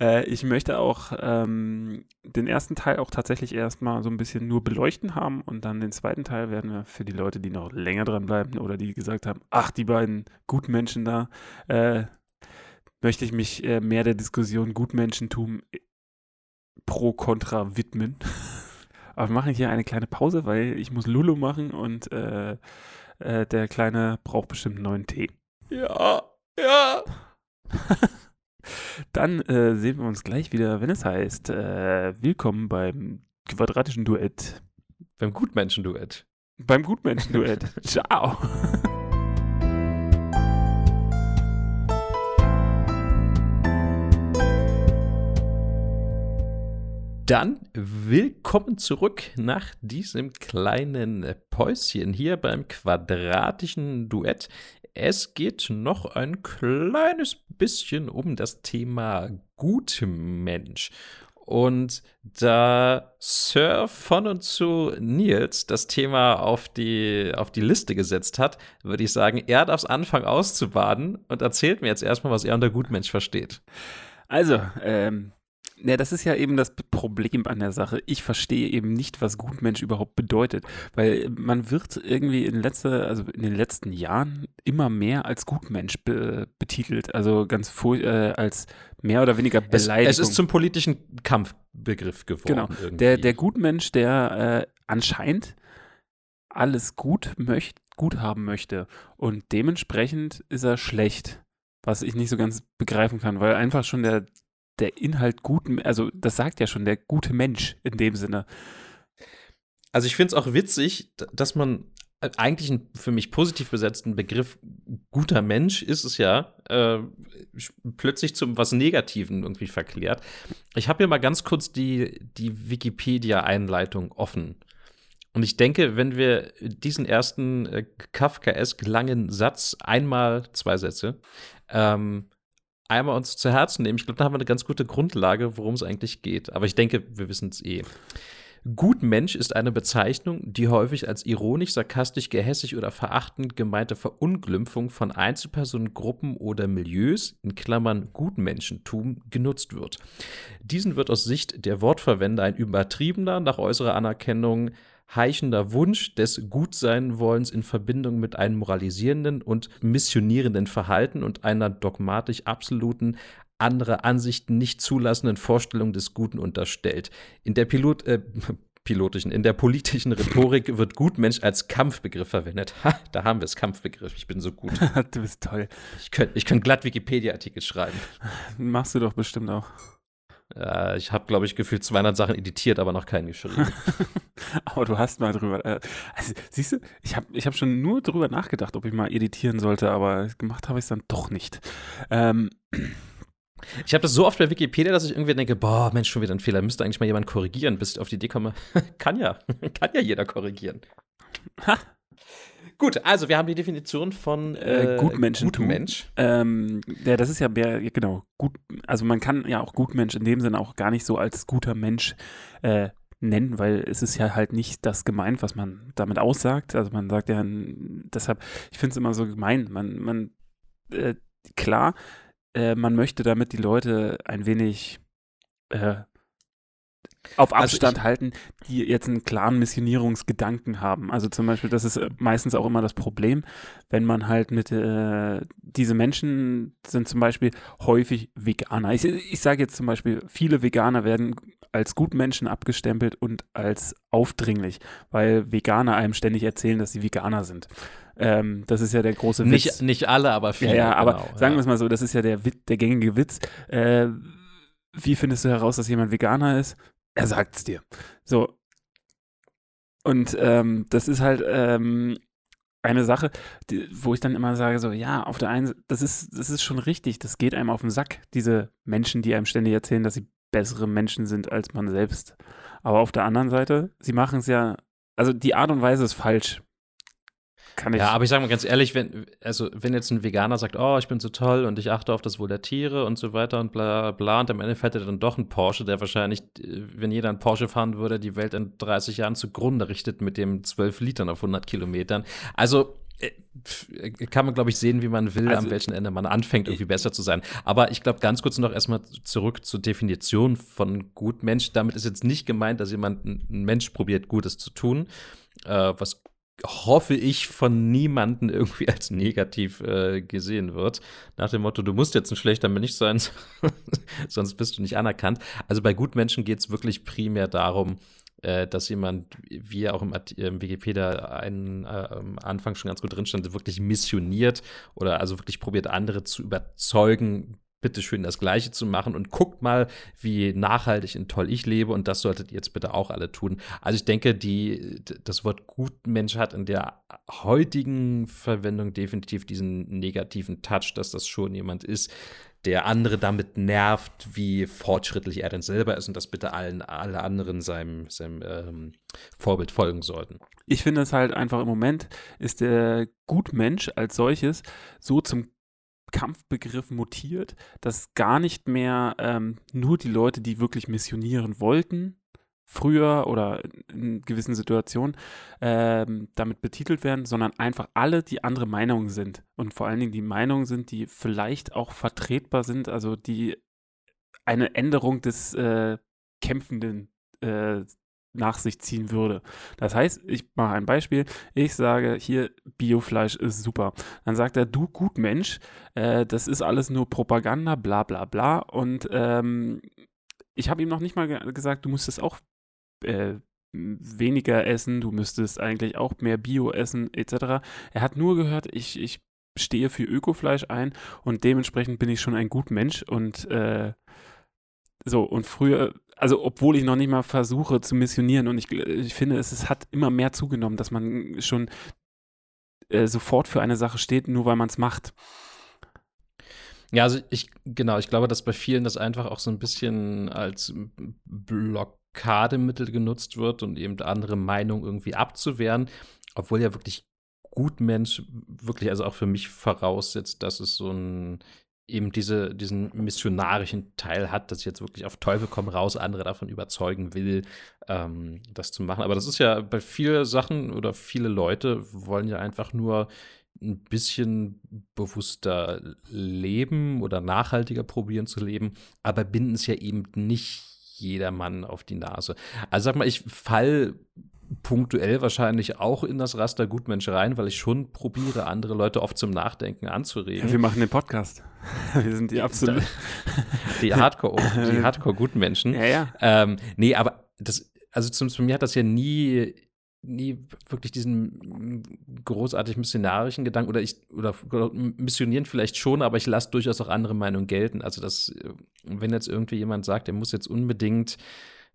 äh, ich möchte auch ähm, den ersten Teil auch tatsächlich erstmal so ein bisschen nur beleuchten haben und dann den zweiten Teil werden wir für die Leute, die noch länger dran bleiben oder die gesagt haben, ach, die beiden Gutmenschen da, äh, möchte ich mich äh, mehr der Diskussion Gutmenschentum pro Contra widmen. Aber wir machen hier eine kleine Pause, weil ich muss Lulu machen und äh, äh, der Kleine braucht bestimmt einen neuen Tee. Ja, ja. Dann äh, sehen wir uns gleich wieder, wenn es heißt, äh, willkommen beim quadratischen Duett. Beim Gutmenschen-Duett. Beim Gutmenschen-Duett. Ciao. Dann willkommen zurück nach diesem kleinen Päuschen hier beim quadratischen Duett. Es geht noch ein kleines bisschen um das Thema Gutmensch. Und da Sir von und zu Nils das Thema auf die, auf die Liste gesetzt hat, würde ich sagen, er darf es anfangen auszubaden und erzählt mir jetzt erstmal, was er unter Gutmensch versteht. Also, ähm, ja, das ist ja eben das Problem an der Sache. Ich verstehe eben nicht, was Gutmensch überhaupt bedeutet, weil man wird irgendwie in letzter, also in den letzten Jahren immer mehr als Gutmensch be betitelt, also ganz äh, als mehr oder weniger Beleidigung. Es, es, ist zum politischen Kampfbegriff geworden. Genau. Irgendwie. Der der Gutmensch, der äh, anscheinend alles gut möchte, gut haben möchte und dementsprechend ist er schlecht was ich nicht so ganz begreifen kann, weil einfach schon der, der Inhalt guten, also das sagt ja schon der gute Mensch in dem Sinne. Also ich finde es auch witzig, dass man äh, eigentlich einen für mich positiv besetzten Begriff guter Mensch ist es ja, äh, plötzlich zum was Negativen irgendwie verklärt. Ich habe hier mal ganz kurz die, die Wikipedia-Einleitung offen. Und ich denke, wenn wir diesen ersten äh, Kafkaesk langen Satz einmal, zwei Sätze, ähm, einmal uns zu Herzen nehmen. Ich glaube, da haben wir eine ganz gute Grundlage, worum es eigentlich geht. Aber ich denke, wir wissen es eh. Gutmensch ist eine Bezeichnung, die häufig als ironisch, sarkastisch, gehässig oder verachtend gemeinte Verunglimpfung von Einzelpersonen, Gruppen oder Milieus, in Klammern Gutmenschentum, genutzt wird. Diesen wird aus Sicht der Wortverwender ein übertriebener, nach äußerer Anerkennung heichender Wunsch des Gutseinwollens in Verbindung mit einem moralisierenden und missionierenden Verhalten und einer dogmatisch absoluten, andere Ansichten nicht zulassenden Vorstellung des Guten unterstellt. In der Pilot, äh, pilotischen, in der politischen Rhetorik wird Gutmensch als Kampfbegriff verwendet. Ha, da haben wir es, Kampfbegriff. Ich bin so gut. du bist toll. Ich könnte ich könnt glatt Wikipedia-Artikel schreiben. Machst du doch bestimmt auch. Äh, ich habe, glaube ich, gefühlt 200 Sachen editiert, aber noch keinen geschrieben. aber du hast mal drüber. Äh, also, siehst du, ich habe ich hab schon nur drüber nachgedacht, ob ich mal editieren sollte, aber gemacht habe ich es dann doch nicht. Ähm. Ich habe das so oft bei Wikipedia, dass ich irgendwie denke, boah, Mensch, schon wieder ein Fehler, müsste eigentlich mal jemand korrigieren, bis ich auf die Idee komme. kann ja, kann ja jeder korrigieren. Ha, Gut, also wir haben die Definition von äh, äh Gutmenschentum. Gutmensch. Ähm, ja, das ist ja mehr, genau, gut, also man kann ja auch Gutmensch in dem Sinne auch gar nicht so als guter Mensch äh, nennen, weil es ist ja halt nicht das gemeint, was man damit aussagt. Also man sagt ja, deshalb, ich finde es immer so gemein, man, man, äh, klar, äh, man möchte damit die Leute ein wenig äh, auf Abstand also halten, die jetzt einen klaren Missionierungsgedanken haben. Also zum Beispiel, das ist äh, meistens auch immer das Problem, wenn man halt mit, äh, diese Menschen sind zum Beispiel häufig Veganer. Ich, ich sage jetzt zum Beispiel, viele Veganer werden als Gutmenschen abgestempelt und als aufdringlich, weil Veganer einem ständig erzählen, dass sie Veganer sind. Ähm, das ist ja der große Witz. Nicht, nicht alle, aber viele. Ja, ja aber genau, sagen wir es mal so, das ist ja der, der gängige Witz. Äh, wie findest du heraus, dass jemand Veganer ist? Er sagt es dir. So. Und ähm, das ist halt ähm, eine Sache, die, wo ich dann immer sage, so, ja, auf der einen Seite, das ist, das ist schon richtig, das geht einem auf den Sack, diese Menschen, die einem ständig erzählen, dass sie bessere Menschen sind als man selbst. Aber auf der anderen Seite, sie machen es ja, also die Art und Weise ist falsch. Kann ich. Ja, aber ich sage mal ganz ehrlich, wenn, also, wenn jetzt ein Veganer sagt, oh, ich bin so toll und ich achte auf das Wohl der Tiere und so weiter und bla bla, und am Ende fährt er dann doch ein Porsche, der wahrscheinlich, wenn jeder ein Porsche fahren würde, die Welt in 30 Jahren zugrunde richtet mit dem 12 Litern auf 100 Kilometern. Also, äh, kann man, glaube ich, sehen, wie man will, also, an welchem Ende man anfängt, irgendwie besser zu sein. Aber ich glaube, ganz kurz noch erstmal zurück zur Definition von Gutmensch. Damit ist jetzt nicht gemeint, dass jemand ein Mensch probiert, Gutes zu tun, äh, was hoffe ich, von niemanden irgendwie als negativ äh, gesehen wird. Nach dem Motto, du musst jetzt ein schlechter Mensch sein, sonst bist du nicht anerkannt. Also bei Gutmenschen geht es wirklich primär darum, äh, dass jemand, wie auch im, im Wikipedia einen, äh, am Anfang schon ganz gut drin stand, wirklich missioniert oder also wirklich probiert, andere zu überzeugen, bitteschön das Gleiche zu machen und guckt mal, wie nachhaltig und toll ich lebe und das solltet ihr jetzt bitte auch alle tun. Also ich denke, die, das Wort Gutmensch hat in der heutigen Verwendung definitiv diesen negativen Touch, dass das schon jemand ist, der andere damit nervt, wie fortschrittlich er denn selber ist und dass bitte allen, alle anderen seinem, seinem ähm, Vorbild folgen sollten. Ich finde es halt einfach im Moment ist der Gutmensch als solches so zum Kampfbegriff mutiert, dass gar nicht mehr ähm, nur die Leute, die wirklich missionieren wollten, früher oder in gewissen Situationen ähm, damit betitelt werden, sondern einfach alle, die andere Meinungen sind. Und vor allen Dingen die Meinungen sind, die vielleicht auch vertretbar sind, also die eine Änderung des äh, Kämpfenden äh, nach sich ziehen würde. Das heißt, ich mache ein Beispiel. Ich sage hier, Biofleisch ist super. Dann sagt er, du gut Mensch, äh, das ist alles nur Propaganda, bla bla bla. Und ähm, ich habe ihm noch nicht mal ge gesagt, du müsstest auch äh, weniger essen, du müsstest eigentlich auch mehr Bio essen, etc. Er hat nur gehört, ich, ich stehe für Ökofleisch ein und dementsprechend bin ich schon ein gut Mensch und äh, so, und früher, also obwohl ich noch nicht mal versuche zu missionieren und ich, ich finde, es, es hat immer mehr zugenommen, dass man schon äh, sofort für eine Sache steht, nur weil man es macht. Ja, also ich, genau, ich glaube, dass bei vielen das einfach auch so ein bisschen als Blockademittel genutzt wird und eben andere Meinungen irgendwie abzuwehren, obwohl ja wirklich gut Mensch wirklich, also auch für mich voraussetzt, dass es so ein eben diese, diesen missionarischen Teil hat, dass ich jetzt wirklich auf Teufel komm raus andere davon überzeugen will, ähm, das zu machen. Aber das ist ja bei vielen Sachen oder viele Leute wollen ja einfach nur ein bisschen bewusster leben oder nachhaltiger probieren zu leben, aber binden es ja eben nicht jedermann auf die Nase. Also sag mal, ich fall punktuell wahrscheinlich auch in das Raster Gutmensch rein, weil ich schon probiere, andere Leute oft zum Nachdenken anzuregen. Ja, wir machen den Podcast. Wir sind die absolut. Die Hardcore, die Hardcore-Gutmenschen. Ja, ja. Ähm, nee, aber das, also zumindest bei mir hat das ja nie, nie wirklich diesen großartig missionarischen Gedanken oder ich, oder missionieren vielleicht schon, aber ich lasse durchaus auch andere Meinungen gelten. Also, dass, wenn jetzt irgendwie jemand sagt, er muss jetzt unbedingt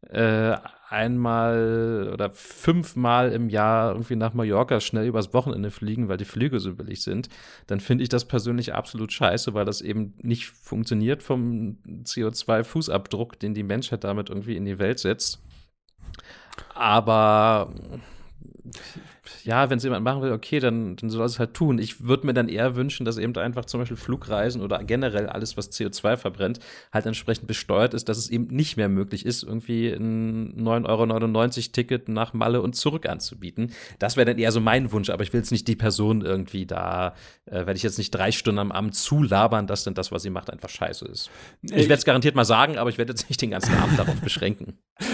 äh, einmal oder fünfmal im Jahr irgendwie nach Mallorca schnell übers Wochenende fliegen, weil die Flüge so billig sind, dann finde ich das persönlich absolut scheiße, weil das eben nicht funktioniert vom CO2-Fußabdruck, den die Menschheit damit irgendwie in die Welt setzt. Aber ja, wenn es jemand machen will, okay, dann, dann soll es halt tun. Ich würde mir dann eher wünschen, dass eben einfach zum Beispiel Flugreisen oder generell alles, was CO2 verbrennt, halt entsprechend besteuert ist, dass es eben nicht mehr möglich ist, irgendwie ein 9,99 Euro Ticket nach Malle und zurück anzubieten. Das wäre dann eher so mein Wunsch, aber ich will jetzt nicht die Person irgendwie da, äh, werde ich jetzt nicht drei Stunden am Abend zulabern, dass denn das, was sie macht, einfach scheiße ist. Ich werde es garantiert mal sagen, aber ich werde jetzt nicht den ganzen Abend darauf beschränken.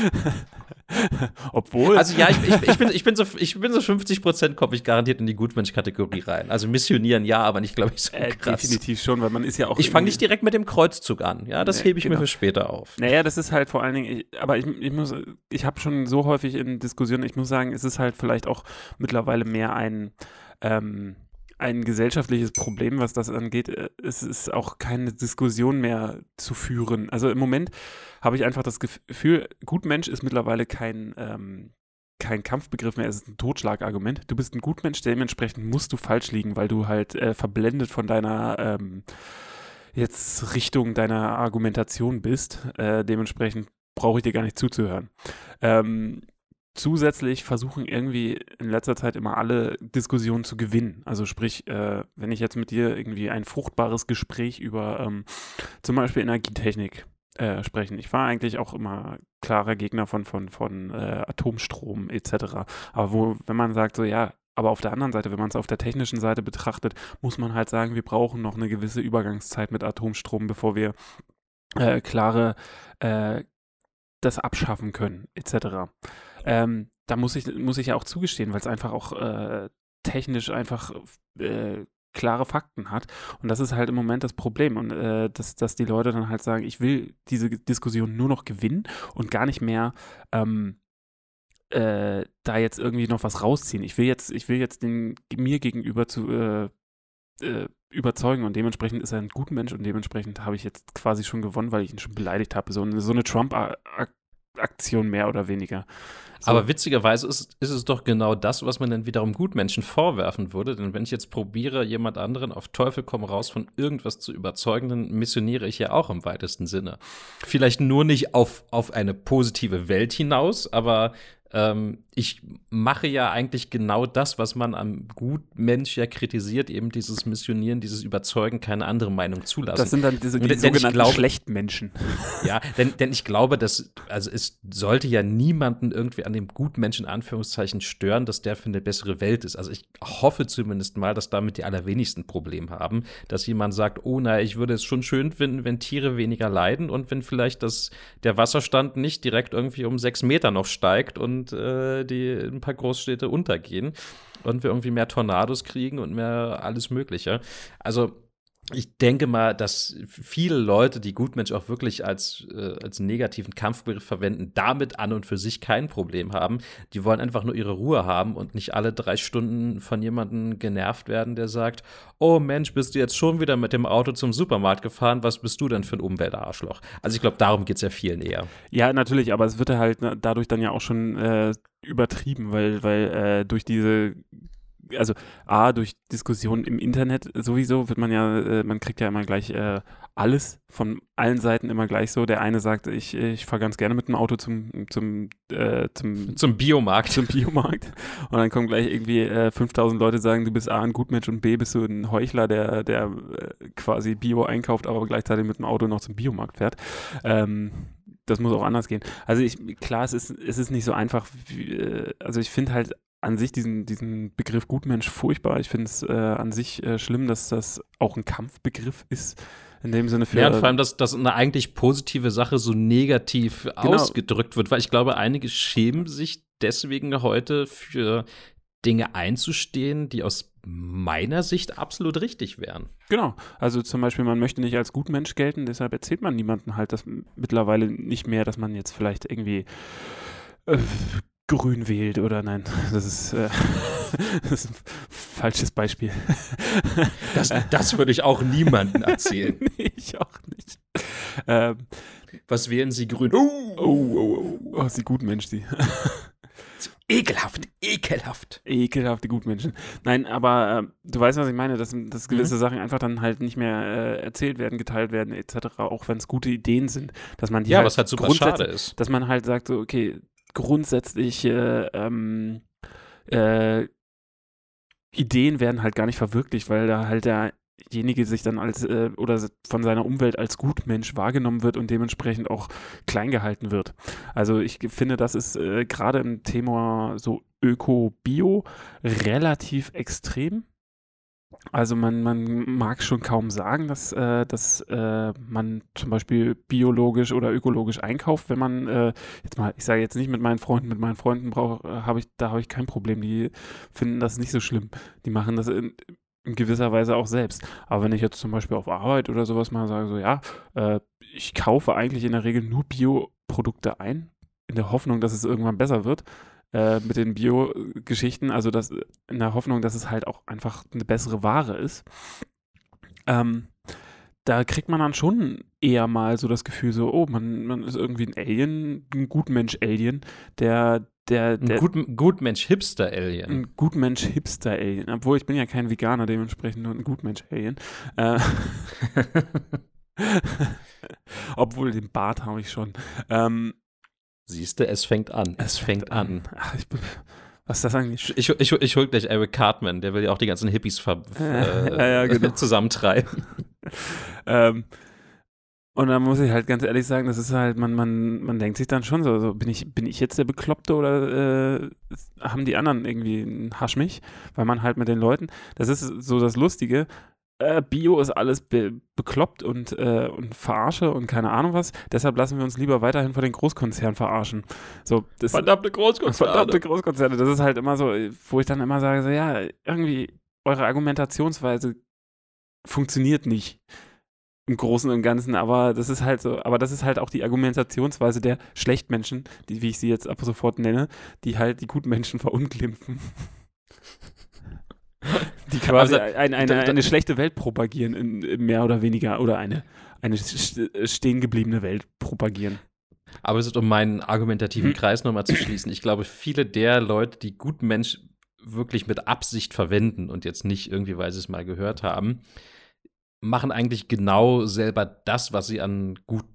Obwohl. Also ja, ich, ich, ich, bin, ich, bin so, ich bin so 50 Prozent komme ich garantiert in die Gutmensch-Kategorie rein. Also missionieren ja, aber nicht, glaube ich, so äh, krass. Definitiv schon, weil man ist ja auch. Ich fange nicht direkt mit dem Kreuzzug an. Ja, das nee, hebe ich genau. mir für später auf. Naja, das ist halt vor allen Dingen, ich, aber ich, ich muss, ich habe schon so häufig in Diskussionen, ich muss sagen, es ist halt vielleicht auch mittlerweile mehr ein, ähm, ein gesellschaftliches Problem, was das angeht. Es ist auch keine Diskussion mehr zu führen. Also im Moment habe ich einfach das Gefühl, Gutmensch ist mittlerweile kein, ähm, kein Kampfbegriff mehr, es ist ein Totschlagargument. Du bist ein Gutmensch, dementsprechend musst du falsch liegen, weil du halt äh, verblendet von deiner ähm, jetzt Richtung deiner Argumentation bist. Äh, dementsprechend brauche ich dir gar nicht zuzuhören. Ähm, zusätzlich versuchen irgendwie in letzter Zeit immer alle Diskussionen zu gewinnen. Also sprich, äh, wenn ich jetzt mit dir irgendwie ein fruchtbares Gespräch über ähm, zum Beispiel Energietechnik äh, sprechen. Ich war eigentlich auch immer klarer Gegner von, von, von äh, Atomstrom etc. Aber wo, wenn man sagt, so ja, aber auf der anderen Seite, wenn man es auf der technischen Seite betrachtet, muss man halt sagen, wir brauchen noch eine gewisse Übergangszeit mit Atomstrom, bevor wir äh, klare äh, das abschaffen können, etc. Ähm, da muss ich, muss ich ja auch zugestehen, weil es einfach auch äh, technisch einfach äh, klare Fakten hat. Und das ist halt im Moment das Problem. Und äh, dass, dass die Leute dann halt sagen, ich will diese Diskussion nur noch gewinnen und gar nicht mehr ähm, äh, da jetzt irgendwie noch was rausziehen. Ich will jetzt, ich will jetzt den mir gegenüber zu äh, äh, überzeugen und dementsprechend ist er ein guter Mensch und dementsprechend habe ich jetzt quasi schon gewonnen, weil ich ihn schon beleidigt habe. So eine, so eine Trump Aktion mehr oder weniger. So. Aber witzigerweise ist, ist es doch genau das, was man dann wiederum Gutmenschen vorwerfen würde. Denn wenn ich jetzt probiere, jemand anderen auf Teufel komm raus von irgendwas zu überzeugen, dann missioniere ich ja auch im weitesten Sinne. Vielleicht nur nicht auf, auf eine positive Welt hinaus, aber ähm, ich mache ja eigentlich genau das, was man am Gutmensch ja kritisiert, eben dieses Missionieren, dieses Überzeugen, keine andere Meinung zulassen. Das sind dann diese die denn, sogenannten glaube, Schlechtmenschen. Ja, denn, denn ich glaube, dass, also es sollte ja niemanden irgendwie an dem Gutmenschen Anführungszeichen stören, dass der für eine bessere Welt ist. Also ich hoffe zumindest mal, dass damit die allerwenigsten Probleme haben, dass jemand sagt, oh na, ich würde es schon schön finden, wenn Tiere weniger leiden und wenn vielleicht das, der Wasserstand nicht direkt irgendwie um sechs Meter noch steigt und äh, die ein paar Großstädte untergehen und wir irgendwie mehr Tornados kriegen und mehr alles Mögliche. Also ich denke mal, dass viele Leute, die Gutmensch auch wirklich als, äh, als negativen Kampfbegriff verwenden, damit an und für sich kein Problem haben. Die wollen einfach nur ihre Ruhe haben und nicht alle drei Stunden von jemandem genervt werden, der sagt, oh Mensch, bist du jetzt schon wieder mit dem Auto zum Supermarkt gefahren? Was bist du denn für ein Umweltarschloch? Also ich glaube, darum geht es ja vielen eher. Ja, natürlich, aber es wird halt dadurch dann ja auch schon äh, übertrieben, weil, weil äh, durch diese also A, durch Diskussionen im Internet sowieso wird man ja, äh, man kriegt ja immer gleich äh, alles von allen Seiten immer gleich so. Der eine sagt, ich, ich fahre ganz gerne mit dem Auto zum, zum, äh, zum, zum Biomarkt. Zum Biomarkt. Und dann kommen gleich irgendwie äh, 5000 Leute sagen, du bist A, ein Gutmensch und B, bist du ein Heuchler, der, der äh, quasi Bio einkauft, aber gleichzeitig mit dem Auto noch zum Biomarkt fährt. Ähm, das muss auch anders gehen. Also ich, klar, es ist, es ist nicht so einfach, wie, äh, also ich finde halt an sich diesen, diesen Begriff Gutmensch furchtbar. Ich finde es äh, an sich äh, schlimm, dass das auch ein Kampfbegriff ist. In dem Sinne für. Ja, und vor allem, dass, dass eine eigentlich positive Sache so negativ genau. ausgedrückt wird, weil ich glaube, einige schämen sich deswegen heute für Dinge einzustehen, die aus meiner Sicht absolut richtig wären. Genau. Also zum Beispiel, man möchte nicht als Gutmensch gelten, deshalb erzählt man niemandem halt das mittlerweile nicht mehr, dass man jetzt vielleicht irgendwie äh, grün wählt oder nein, das ist, äh, das ist ein falsches Beispiel. Das, das würde ich auch niemandem erzählen. nee, ich auch nicht. Ähm, Was wählen Sie grün? Oh, oh, oh, oh, oh sie Gutmensch, sie. Ekelhaft, ekelhaft. Ekelhafte Gutmenschen. Nein, aber äh, du weißt, was ich meine, dass, dass gewisse mhm. Sachen einfach dann halt nicht mehr äh, erzählt werden, geteilt werden, etc., auch wenn es gute Ideen sind. Dass man die ja, halt was halt super schade ist. Dass man halt sagt, so, okay, grundsätzliche ähm, äh, Ideen werden halt gar nicht verwirklicht, weil da halt derjenige sich dann als äh, oder von seiner Umwelt als Gutmensch wahrgenommen wird und dementsprechend auch klein gehalten wird. Also ich finde, das ist äh, gerade im Thema so Öko-Bio relativ extrem. Also man, man mag schon kaum sagen, dass, äh, dass äh, man zum Beispiel biologisch oder ökologisch einkauft, wenn man äh, jetzt mal, ich sage jetzt nicht mit meinen Freunden, mit meinen Freunden brauche, äh, habe ich, da habe ich kein Problem. Die finden das nicht so schlimm. Die machen das in, in, gewisser Weise auch selbst. Aber wenn ich jetzt zum Beispiel auf Arbeit oder sowas mal sage, so ja, äh, ich kaufe eigentlich in der Regel nur Bioprodukte ein, in der Hoffnung, dass es irgendwann besser wird, äh, mit den Bio-Geschichten, also das, in der Hoffnung, dass es halt auch einfach eine bessere Ware ist. Ähm, da kriegt man dann schon eher mal so das Gefühl, so, oh, man, man ist irgendwie ein Alien, ein Gutmensch-Alien, der, der, der. Ein Gut, Gutmensch-Hipster-Alien. Ein Gutmensch-Hipster-Alien. Obwohl, ich bin ja kein Veganer, dementsprechend nur ein Gutmensch-Alien. Äh, Obwohl, den Bart habe ich schon. Ähm, Siehst du, es fängt an. Es, es fängt, fängt an. an. Ach, ich was ist das eigentlich? Ich, ich, ich hol gleich Eric Cartman, der will ja auch die ganzen Hippies ver äh, ja, ja, genau. zusammentreiben. ähm, und da muss ich halt ganz ehrlich sagen, das ist halt, man, man, man denkt sich dann schon so, so bin, ich, bin ich jetzt der Bekloppte oder äh, haben die anderen irgendwie einen Hasch mich? Weil man halt mit den Leuten, das ist so das Lustige, äh, Bio ist alles be bekloppt und, äh, und verarsche und keine Ahnung was. Deshalb lassen wir uns lieber weiterhin von den Großkonzernen verarschen. So, das, verdammte Großkonzerne. Verdammte Großkonzerne. Das ist halt immer so, wo ich dann immer sage, so, ja, irgendwie eure Argumentationsweise funktioniert nicht im Großen und Ganzen, aber das ist halt so, aber das ist halt auch die Argumentationsweise der Schlechtmenschen, die, wie ich sie jetzt ab sofort nenne, die halt die Gutmenschen verunglimpfen. Die quasi also, ein, eine, eine schlechte Welt propagieren, in, in mehr oder weniger, oder eine, eine stehen gebliebene Welt propagieren. Aber es ist, um meinen argumentativen hm. Kreis nochmal zu schließen. Ich glaube, viele der Leute, die Gutmensch wirklich mit Absicht verwenden und jetzt nicht irgendwie, weil sie es mal gehört haben, machen eigentlich genau selber das, was sie an gut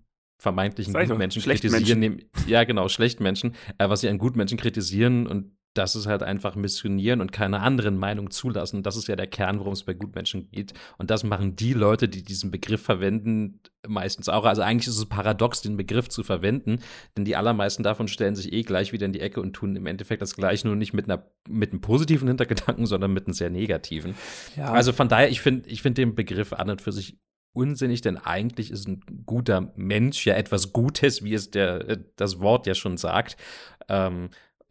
vermeintlichen Gutmenschen kritisieren. Menschen. Ja, genau, Schlechtmenschen, äh, was sie an Gutmenschen kritisieren und das ist halt einfach missionieren und keine anderen Meinungen zulassen. Das ist ja der Kern, worum es bei Gutmenschen geht. Und das machen die Leute, die diesen Begriff verwenden, meistens auch. Also eigentlich ist es paradox, den Begriff zu verwenden, denn die allermeisten davon stellen sich eh gleich wieder in die Ecke und tun im Endeffekt das Gleiche, nur nicht mit, einer, mit einem positiven Hintergedanken, sondern mit einem sehr negativen. Ja. Also von daher, ich finde ich find den Begriff an und für sich unsinnig, denn eigentlich ist ein guter Mensch ja etwas Gutes, wie es der, äh, das Wort ja schon sagt. Ähm,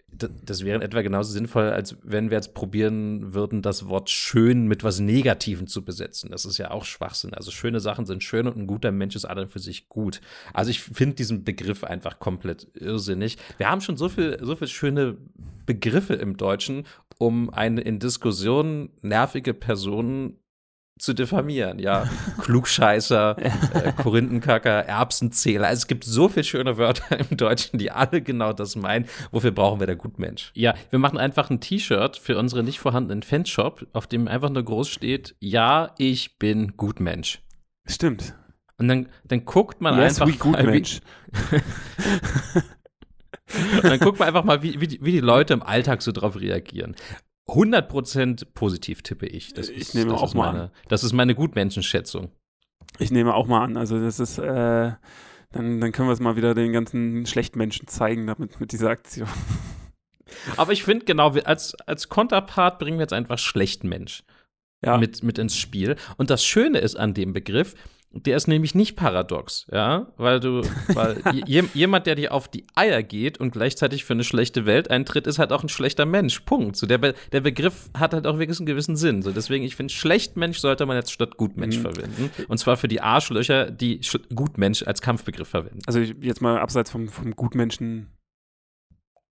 das wäre etwa genauso sinnvoll, als wenn wir jetzt probieren würden, das Wort schön mit was Negativem zu besetzen. Das ist ja auch Schwachsinn. Also schöne Sachen sind schön und ein guter Mensch ist an für sich gut. Also ich finde diesen Begriff einfach komplett irrsinnig. Wir haben schon so viel, so viel schöne Begriffe im Deutschen, um eine in Diskussionen nervige Person zu diffamieren, ja. Klugscheißer, äh, Korinthenkacker, Erbsenzähler. Also es gibt so viele schöne Wörter im Deutschen, die alle genau das meinen. Wofür brauchen wir der Gutmensch? Ja, wir machen einfach ein T-Shirt für unsere nicht vorhandenen Fanshop, auf dem einfach nur groß steht, ja, ich bin Gutmensch. Stimmt. Und dann, dann guckt man yes, einfach mal, Gutmensch. Und dann guckt man einfach mal, wie, wie, die, wie die Leute im Alltag so drauf reagieren. 100% positiv tippe ich. Das ich ist, nehme auch mal meine, an. Das ist meine Gutmenschenschätzung. Ich nehme auch mal an. Also das ist, äh, dann, dann können wir es mal wieder den ganzen Schlechtmenschen zeigen damit mit dieser Aktion. Aber ich finde genau, als, als Konterpart bringen wir jetzt einfach Schlechtmensch ja. mit, mit ins Spiel. Und das Schöne ist an dem Begriff, der ist nämlich nicht paradox, ja, weil du, weil jemand, der dir auf die Eier geht und gleichzeitig für eine schlechte Welt eintritt, ist halt auch ein schlechter Mensch. Punkt. So der, Be der Begriff hat halt auch wirklich einen gewissen Sinn. So deswegen, ich finde, Schlechtmensch sollte man jetzt statt Gutmensch mhm. verwenden. Und zwar für die Arschlöcher, die Sch Gutmensch als Kampfbegriff verwenden. Also jetzt mal abseits vom, vom Gutmenschen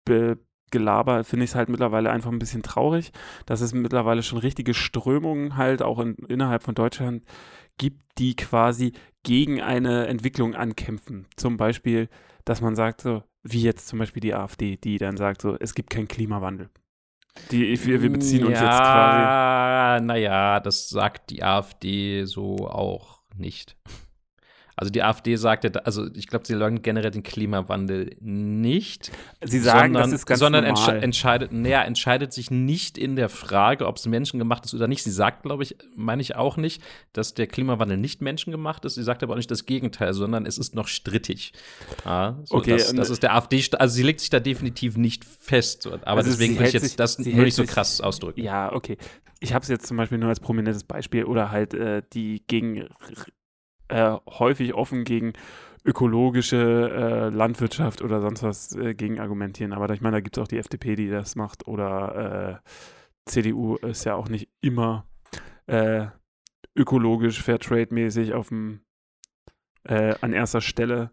Be Gelaber finde ich es halt mittlerweile einfach ein bisschen traurig, dass es mittlerweile schon richtige Strömungen halt auch in, innerhalb von Deutschland gibt, die quasi gegen eine Entwicklung ankämpfen. Zum Beispiel, dass man sagt, so, wie jetzt zum Beispiel die AfD, die dann sagt, so, es gibt keinen Klimawandel. Die, wir, wir beziehen uns ja, jetzt quasi. Naja, das sagt die AfD so auch nicht. Also die AfD sagte, also ich glaube, sie leugnen generell den Klimawandel nicht. Sie sagen, sondern, das ist ganz sondern normal. entscheidet, naja, entscheidet sich nicht in der Frage, ob es menschengemacht ist oder nicht. Sie sagt, glaube ich, meine ich auch nicht, dass der Klimawandel nicht menschengemacht ist. Sie sagt aber auch nicht das Gegenteil, sondern es ist noch strittig. Ja, so okay, das, das ist der AfD, also sie legt sich da definitiv nicht fest. Aber also deswegen will ich jetzt sich, das nur nicht so krass ausdrücken. Ja, okay. Ich habe es jetzt zum Beispiel nur als prominentes Beispiel oder halt äh, die gegen äh, häufig offen gegen ökologische äh, Landwirtschaft oder sonst was äh, gegen argumentieren. Aber ich meine, da gibt es auch die FDP, die das macht oder äh, CDU ist ja auch nicht immer äh, ökologisch, Fairtrade-mäßig auf dem äh, an erster Stelle.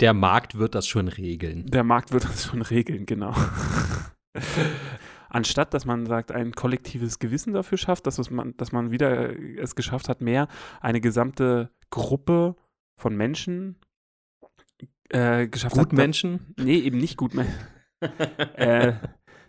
Der Markt wird das schon regeln. Der Markt wird das schon regeln, genau. Anstatt dass man sagt, ein kollektives Gewissen dafür schafft, dass, man, dass man wieder es geschafft hat, mehr eine gesamte Gruppe von Menschen äh, geschafft gut hat. Menschen? Nee, eben nicht gut Menschen. äh,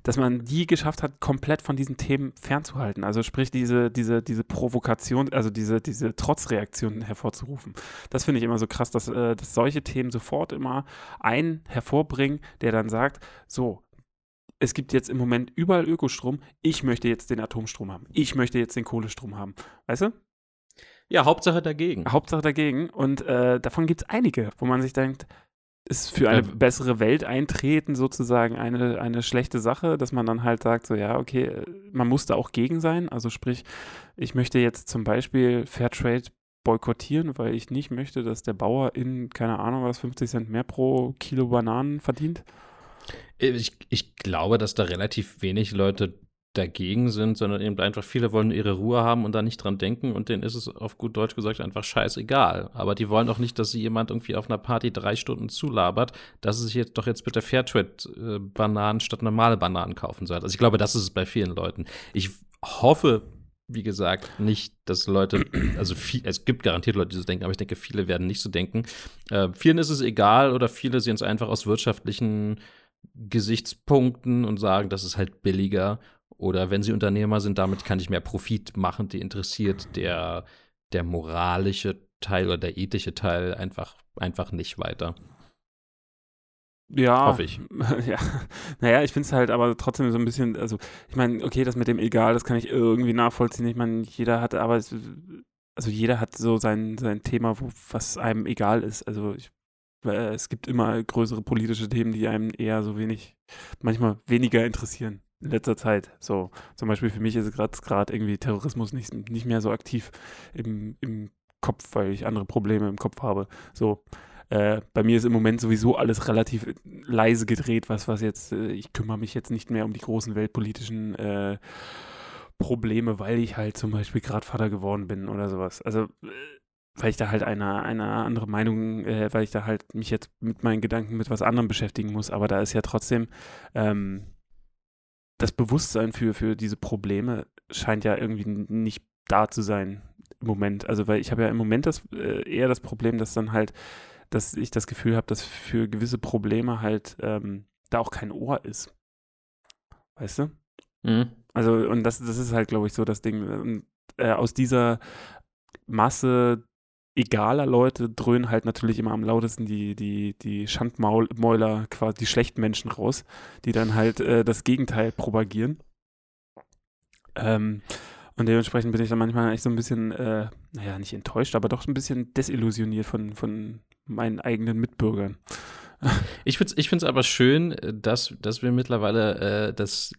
dass man die geschafft hat, komplett von diesen Themen fernzuhalten. Also sprich, diese, diese, diese Provokation, also diese, diese Trotzreaktion hervorzurufen. Das finde ich immer so krass, dass, äh, dass solche Themen sofort immer einen hervorbringen, der dann sagt, so, es gibt jetzt im Moment überall Ökostrom. Ich möchte jetzt den Atomstrom haben. Ich möchte jetzt den Kohlestrom haben. Weißt du? Ja, Hauptsache dagegen. Hauptsache dagegen. Und äh, davon gibt es einige, wo man sich denkt, ist für eine ja. bessere Welt eintreten sozusagen eine, eine schlechte Sache, dass man dann halt sagt, so ja, okay, äh, man muss da auch gegen sein. Also sprich, ich möchte jetzt zum Beispiel Fairtrade boykottieren, weil ich nicht möchte, dass der Bauer in, keine Ahnung was, 50 Cent mehr pro Kilo Bananen verdient. Ich, ich glaube, dass da relativ wenig Leute dagegen sind, sondern eben einfach viele wollen ihre Ruhe haben und da nicht dran denken und denen ist es auf gut Deutsch gesagt einfach scheißegal. Aber die wollen auch nicht, dass sie jemand irgendwie auf einer Party drei Stunden zulabert, dass sie sich jetzt doch jetzt bitte Fairtrade-Bananen statt normale Bananen kaufen soll. Also ich glaube, das ist es bei vielen Leuten. Ich hoffe wie gesagt, nicht, dass Leute, also viel, es gibt garantiert Leute, die so denken, aber ich denke, viele werden nicht so denken. Äh, vielen ist es egal oder viele sehen es einfach aus wirtschaftlichen Gesichtspunkten und sagen, das ist halt billiger. Oder wenn sie Unternehmer sind, damit kann ich mehr Profit machen. Die interessiert der, der moralische Teil oder der ethische Teil einfach, einfach nicht weiter. Ja. Hoffe ich. Ja. Naja, ich finde es halt aber trotzdem so ein bisschen, also ich meine, okay, das mit dem egal, das kann ich irgendwie nachvollziehen. Ich meine, jeder hat, aber es, also jeder hat so sein, sein Thema, wo, was einem egal ist. Also ich, äh, es gibt immer größere politische Themen, die einem eher so wenig, manchmal weniger interessieren in letzter Zeit. So, zum Beispiel für mich ist gerade irgendwie Terrorismus nicht, nicht mehr so aktiv im, im Kopf, weil ich andere Probleme im Kopf habe. So. Äh, bei mir ist im Moment sowieso alles relativ leise gedreht, was, was jetzt, äh, ich kümmere mich jetzt nicht mehr um die großen weltpolitischen äh, Probleme, weil ich halt zum Beispiel gerade Vater geworden bin oder sowas. Also, äh, weil ich da halt eine, eine andere Meinung, äh, weil ich da halt mich jetzt mit meinen Gedanken mit was anderem beschäftigen muss. Aber da ist ja trotzdem ähm, das Bewusstsein für, für diese Probleme scheint ja irgendwie nicht da zu sein im Moment. Also, weil ich habe ja im Moment das äh, eher das Problem, dass dann halt dass ich das Gefühl habe, dass für gewisse Probleme halt ähm, da auch kein Ohr ist. Weißt du? Mhm. Also, und das, das ist halt, glaube ich, so das Ding. Und, äh, aus dieser Masse egaler Leute dröhnen halt natürlich immer am lautesten die, die, die Schandmäuler, quasi die schlechten Menschen raus, die dann halt äh, das Gegenteil propagieren. Ähm, und dementsprechend bin ich dann manchmal echt so ein bisschen, äh, naja, nicht enttäuscht, aber doch ein bisschen desillusioniert von, von meinen eigenen Mitbürgern. Ich finde es ich find's aber schön, dass, dass wir mittlerweile äh, das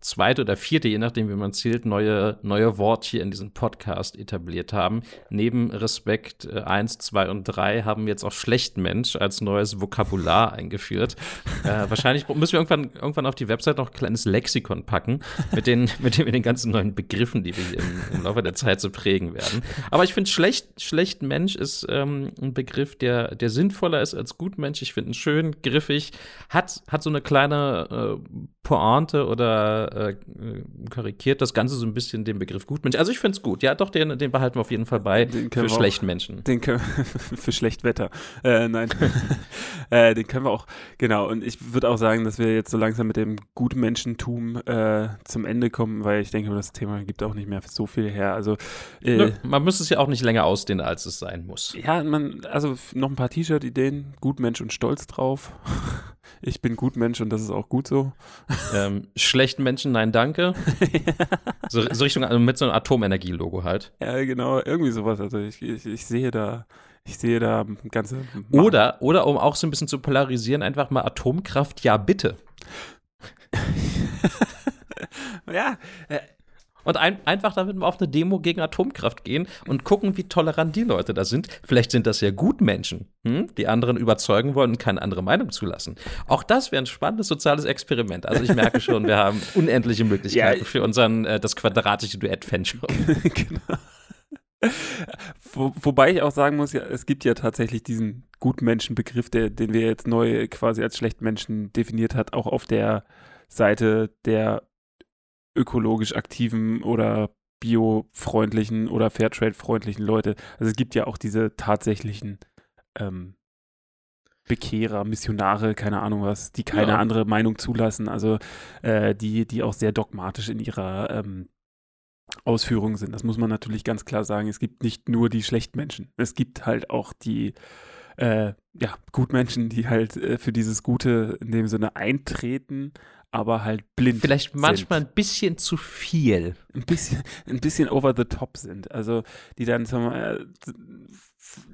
zweite oder vierte, je nachdem, wie man zählt, neue, neue Wort hier in diesem Podcast etabliert haben. Neben Respekt äh, 1, 2 und 3 haben wir jetzt auch Schlechtmensch als neues Vokabular eingeführt. Äh, wahrscheinlich müssen wir irgendwann, irgendwann auf die Website noch ein kleines Lexikon packen mit den, mit den, mit den ganzen neuen Begriffen, die wir hier im, im Laufe der Zeit so prägen werden. Aber ich finde, schlecht, schlecht Mensch ist ähm, ein Begriff, der, der sinnvoller ist als gut Mensch. Ich finde ihn schön, griffig, hat, hat so eine kleine äh, Pointe oder äh, karikiert das Ganze so ein bisschen den Begriff Gutmensch. Also ich finde es gut. Ja, doch, den, den behalten wir auf jeden Fall bei für schlechten Menschen. Den können für schlecht Wetter. Äh, nein. äh, den können wir auch, genau. Und ich würde auch sagen, dass wir jetzt so langsam mit dem Gutmenschentum äh, zum Ende kommen, weil ich denke, das Thema gibt auch nicht mehr so viel her. Also äh, Nö, man muss es ja auch nicht länger ausdehnen, als es sein muss. Ja, man, also noch ein paar T-Shirt-Ideen, Gutmensch und Stolz drauf. Ich bin Gutmensch und das ist auch gut so. Ähm, schlechten Menschen, nein, danke. so, so, Richtung also mit so einem Atomenergie-Logo halt. Ja, genau, irgendwie sowas. Also ich, ich, ich sehe da, ich sehe da ganze. Oder, oder um auch so ein bisschen zu polarisieren, einfach mal Atomkraft, ja bitte. ja, äh, und ein, einfach damit wir auf eine Demo gegen Atomkraft gehen und gucken, wie tolerant die Leute da sind. Vielleicht sind das ja Gutmenschen, hm? die anderen überzeugen wollen und keine andere Meinung zulassen. Auch das wäre ein spannendes soziales Experiment. Also ich merke schon, wir haben unendliche Möglichkeiten ja, für unseren äh, das quadratische Duett-Fanshow. genau. Wo, wobei ich auch sagen muss, ja, es gibt ja tatsächlich diesen Gutmenschenbegriff, der, den wir jetzt neu quasi als Schlechtmenschen definiert hat, auch auf der Seite der ökologisch aktiven oder biofreundlichen oder Fairtrade-freundlichen Leute. Also es gibt ja auch diese tatsächlichen ähm, Bekehrer, Missionare, keine Ahnung was, die keine ja. andere Meinung zulassen, also äh, die, die auch sehr dogmatisch in ihrer ähm, Ausführung sind. Das muss man natürlich ganz klar sagen. Es gibt nicht nur die Schlechtmenschen. Es gibt halt auch die äh, ja, Gutmenschen, die halt äh, für dieses Gute in dem Sinne eintreten, aber halt blind. Vielleicht manchmal ein bisschen zu viel. Ein bisschen, ein bisschen over the top sind. Also die dann zum, äh,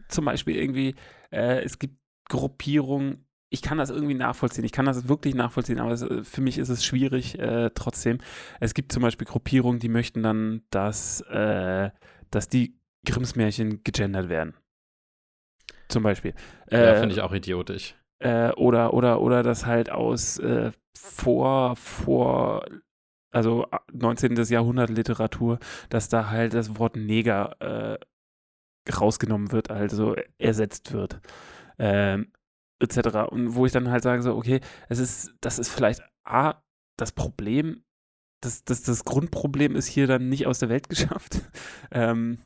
zum Beispiel irgendwie, äh, es gibt Gruppierungen, ich kann das irgendwie nachvollziehen. Ich kann das wirklich nachvollziehen, aber es, äh, für mich ist es schwierig äh, trotzdem. Es gibt zum Beispiel Gruppierungen, die möchten dann, dass, äh, dass die Grimmsmärchen gegendert werden. Zum Beispiel. Ja, äh, finde ich auch idiotisch. Äh, oder, oder, oder das halt aus äh, vor, vor, also 19. Jahrhundert Literatur, dass da halt das Wort Neger äh, rausgenommen wird, also ersetzt wird. Ähm, etc. Und wo ich dann halt sage, so, okay, es ist, das ist vielleicht A, das Problem das, das, das Grundproblem ist hier dann nicht aus der Welt geschafft. Ähm,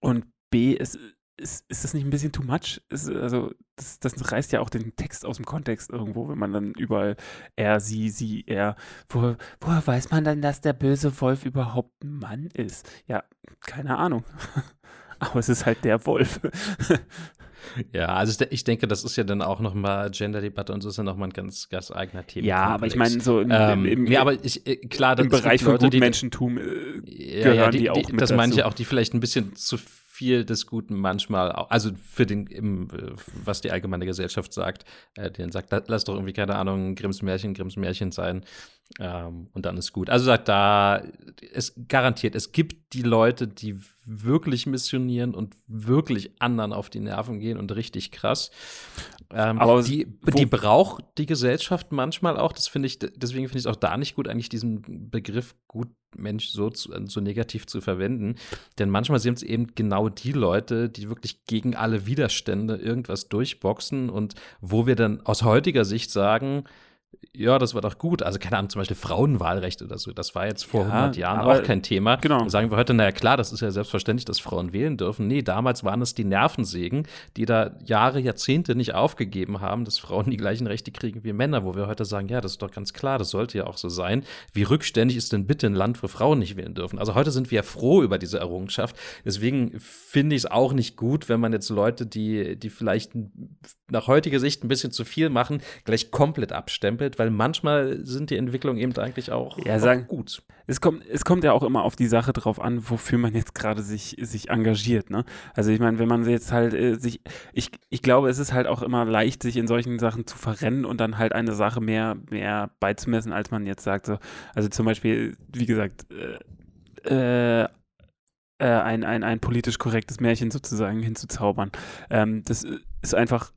und B, ist, ist, ist das nicht ein bisschen too much? Ist, also, das, das reißt ja auch den Text aus dem Kontext irgendwo, wenn man dann überall er, sie, sie, er. Woher, woher weiß man dann, dass der böse Wolf überhaupt ein Mann ist? Ja, keine Ahnung. Aber es ist halt der Wolf. Ja, also ich denke, das ist ja dann auch nochmal Gender-Debatte und so ist ja nochmal ein ganz, ganz eigener Thema. Ja, aber ich meine, so im, ähm, im, ja, aber ich, äh, klar, im Bereich von Leute, Gutmenschentum äh, ja, gehören ja, die, die, auch mit Das meine ich ja auch, die vielleicht ein bisschen zu viel des Guten manchmal, also für den, im, was die allgemeine Gesellschaft sagt, äh, dann sagt, lass doch irgendwie, keine Ahnung, Grimms Märchen, Grimms Märchen sein ähm, und dann ist gut. Also sagt da, es garantiert, es gibt die Leute, die wirklich missionieren und wirklich anderen auf die Nerven gehen und richtig krass. Ähm, Aber die, die braucht die Gesellschaft manchmal auch. Das finde ich, deswegen finde ich es auch da nicht gut, eigentlich diesen Begriff Gutmensch so, zu, so negativ zu verwenden. Denn manchmal sind es eben genau die Leute, die wirklich gegen alle Widerstände irgendwas durchboxen und wo wir dann aus heutiger Sicht sagen, ja, das war doch gut. Also, keine Ahnung, zum Beispiel Frauenwahlrecht oder so. Das war jetzt vor ja, 100 Jahren auch kein Thema. Genau. Dann sagen wir heute, naja, klar, das ist ja selbstverständlich, dass Frauen wählen dürfen. Nee, damals waren es die Nervensägen, die da Jahre, Jahrzehnte nicht aufgegeben haben, dass Frauen die gleichen Rechte kriegen wie Männer, wo wir heute sagen, ja, das ist doch ganz klar, das sollte ja auch so sein. Wie rückständig ist denn bitte ein Land, wo Frauen nicht wählen dürfen? Also, heute sind wir ja froh über diese Errungenschaft. Deswegen finde ich es auch nicht gut, wenn man jetzt Leute, die, die vielleicht nach heutiger Sicht ein bisschen zu viel machen, gleich komplett abstempelt weil manchmal sind die Entwicklungen eben eigentlich auch, ja, sagen, gut. Es kommt, es kommt ja auch immer auf die Sache drauf an, wofür man jetzt gerade sich, sich engagiert. Ne? Also ich meine, wenn man jetzt halt äh, sich, ich, ich glaube, es ist halt auch immer leicht, sich in solchen Sachen zu verrennen und dann halt eine Sache mehr, mehr beizumessen, als man jetzt sagt. So. Also zum Beispiel, wie gesagt, äh, äh, ein, ein, ein politisch korrektes Märchen sozusagen hinzuzaubern. Ähm, das ist einfach,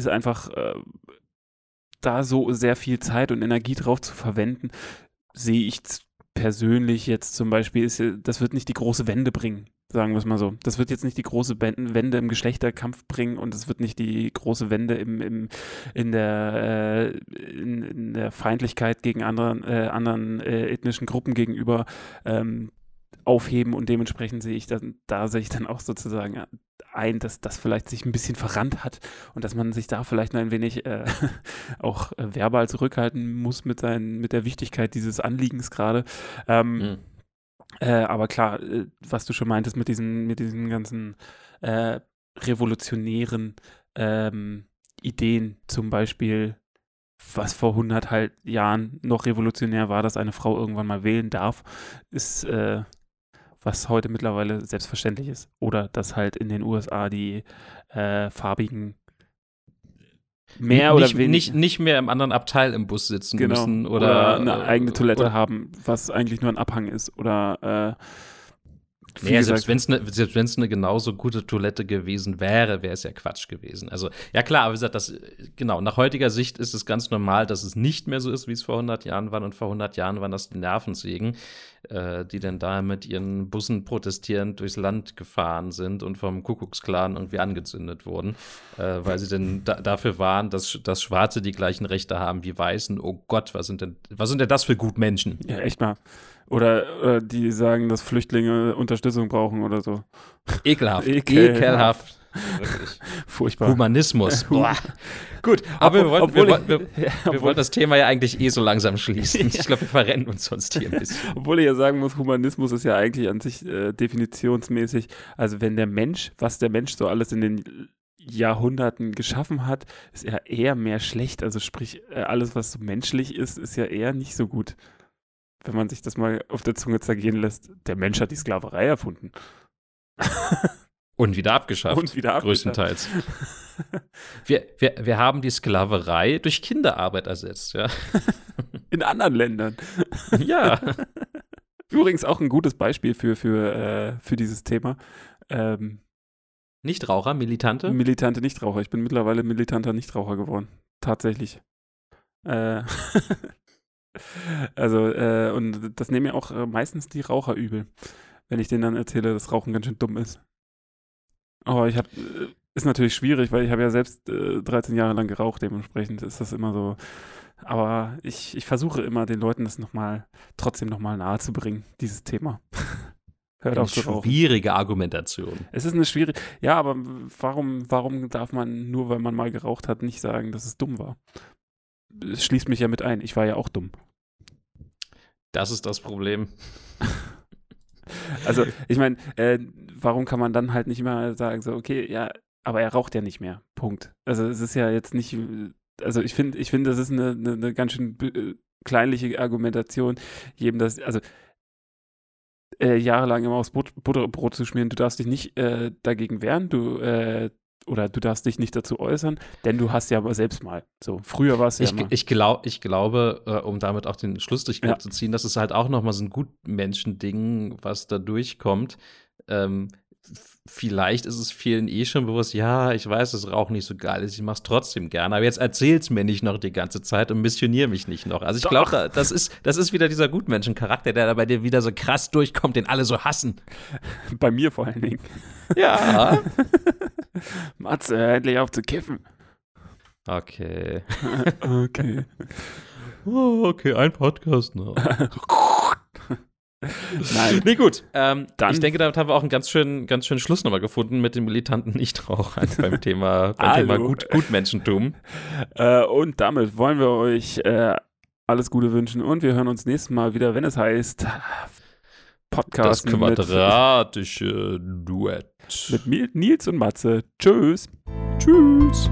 ist einfach äh, da so sehr viel Zeit und Energie drauf zu verwenden, sehe ich persönlich jetzt zum Beispiel, ist, das wird nicht die große Wende bringen, sagen wir es mal so. Das wird jetzt nicht die große Wende im Geschlechterkampf bringen und es wird nicht die große Wende im, im, in, der, äh, in, in, der Feindlichkeit gegen anderen, äh, anderen äh, ethnischen Gruppen gegenüber ähm, aufheben und dementsprechend sehe ich dann, da sehe ich dann auch sozusagen ein, dass das vielleicht sich ein bisschen verrannt hat und dass man sich da vielleicht ein wenig äh, auch äh, verbal zurückhalten muss mit, seinen, mit der Wichtigkeit dieses Anliegens gerade. Ähm, mhm. äh, aber klar, äh, was du schon meintest mit diesen, mit diesen ganzen äh, revolutionären ähm, Ideen, zum Beispiel was vor 100 halt Jahren noch revolutionär war, dass eine Frau irgendwann mal wählen darf, ist äh, was heute mittlerweile selbstverständlich ist. Oder dass halt in den USA die äh, farbigen mehr nicht, oder weniger nicht, nicht mehr im anderen Abteil im Bus sitzen genau. müssen oder, oder eine eigene Toilette oder, haben, was eigentlich nur ein Abhang ist oder äh, Nee, selbst wenn es eine eine genauso gute Toilette gewesen wäre, wäre es ja Quatsch gewesen. Also ja klar, aber wie gesagt, das genau nach heutiger Sicht ist es ganz normal, dass es nicht mehr so ist, wie es vor 100 Jahren war und vor 100 Jahren waren das die Nervensägen, äh, die dann da mit ihren Bussen protestierend durchs Land gefahren sind und vom Kuckucksklan irgendwie angezündet wurden, äh, weil sie denn da, dafür waren, dass, dass Schwarze die gleichen Rechte haben wie Weißen. Oh Gott, was sind denn was sind denn das für Gutmenschen? Ja, echt mal. Oder, oder die sagen, dass Flüchtlinge Unterstützung brauchen oder so. Ekelhaft. Ekel. Ekelhaft. Wirklich. Furchtbar. Humanismus. Boah. Gut, aber wir wollten, wir, wir, wir, wir wollten das Thema ja eigentlich eh so langsam schließen. Ich glaube, wir verrennen uns sonst hier ein bisschen. Obwohl ich ja sagen muss, Humanismus ist ja eigentlich an sich äh, definitionsmäßig, also wenn der Mensch, was der Mensch so alles in den Jahrhunderten geschaffen hat, ist ja eher mehr schlecht. Also sprich, äh, alles, was so menschlich ist, ist ja eher nicht so gut wenn man sich das mal auf der Zunge zergehen lässt, der Mensch hat die Sklaverei erfunden. Und wieder abgeschafft. Und wieder abgeschafft. Größtenteils. wir, wir, wir haben die Sklaverei durch Kinderarbeit ersetzt, ja. In anderen Ländern. ja. Übrigens auch ein gutes Beispiel für, für, äh, für dieses Thema. Ähm, Nichtraucher, Militante? Militante Nichtraucher. Ich bin mittlerweile militanter Nichtraucher geworden. Tatsächlich. Äh Also, äh, und das nehmen ja auch äh, meistens die Raucher übel, wenn ich denen dann erzähle, dass Rauchen ganz schön dumm ist. Aber ich habe, äh, ist natürlich schwierig, weil ich habe ja selbst äh, 13 Jahre lang geraucht, dementsprechend ist das immer so, Aber ich, ich versuche immer, den Leuten das nochmal, trotzdem nochmal nahe zu bringen, dieses Thema. Hört eine auf zu rauchen. Schwierige Argumentation. Es ist eine schwierige, ja, aber warum, warum darf man nur, weil man mal geraucht hat, nicht sagen, dass es dumm war? Es schließt mich ja mit ein. Ich war ja auch dumm. Das ist das Problem. also, ich meine, äh, warum kann man dann halt nicht immer sagen, so, okay, ja, aber er raucht ja nicht mehr. Punkt. Also, es ist ja jetzt nicht, also ich finde, ich finde, das ist eine, eine, eine ganz schön äh, kleinliche Argumentation, jedem das, also äh, jahrelang immer aufs Brot, Butterbrot zu schmieren. Du darfst dich nicht äh, dagegen wehren, du äh, oder du darfst dich nicht dazu äußern, denn du hast ja aber selbst mal. So, früher war es ja ich, mal. Ich, glaub, ich glaube, äh, um damit auch den Schlussstrich ja. zu ziehen, das ist halt auch nochmal so ein Gutmenschending, was da durchkommt. Ähm, vielleicht ist es vielen eh schon bewusst, ja, ich weiß, dass Rauchen nicht so geil ist, ich mach's trotzdem gerne, aber jetzt erzähl's mir nicht noch die ganze Zeit und missionier mich nicht noch. Also ich glaube, da, das ist, das ist wieder dieser Gutmenschencharakter, der da bei dir wieder so krass durchkommt, den alle so hassen. Bei mir vor allen Dingen. Ja. Matze, endlich auf zu kiffen. Okay. okay. Oh, okay, ein Podcast noch. Nein. Nee, gut. Ähm, Dann, ich denke, damit haben wir auch einen ganz schönen, ganz schönen Schluss nochmal gefunden mit den militanten Nichtrauchern beim Thema, beim Thema Gut, Gutmenschentum. Äh, und damit wollen wir euch äh, alles Gute wünschen und wir hören uns nächstes Mal wieder, wenn es heißt Podcast. Das quadratische mit, Duett. Mit Nils und Matze. Tschüss. Tschüss.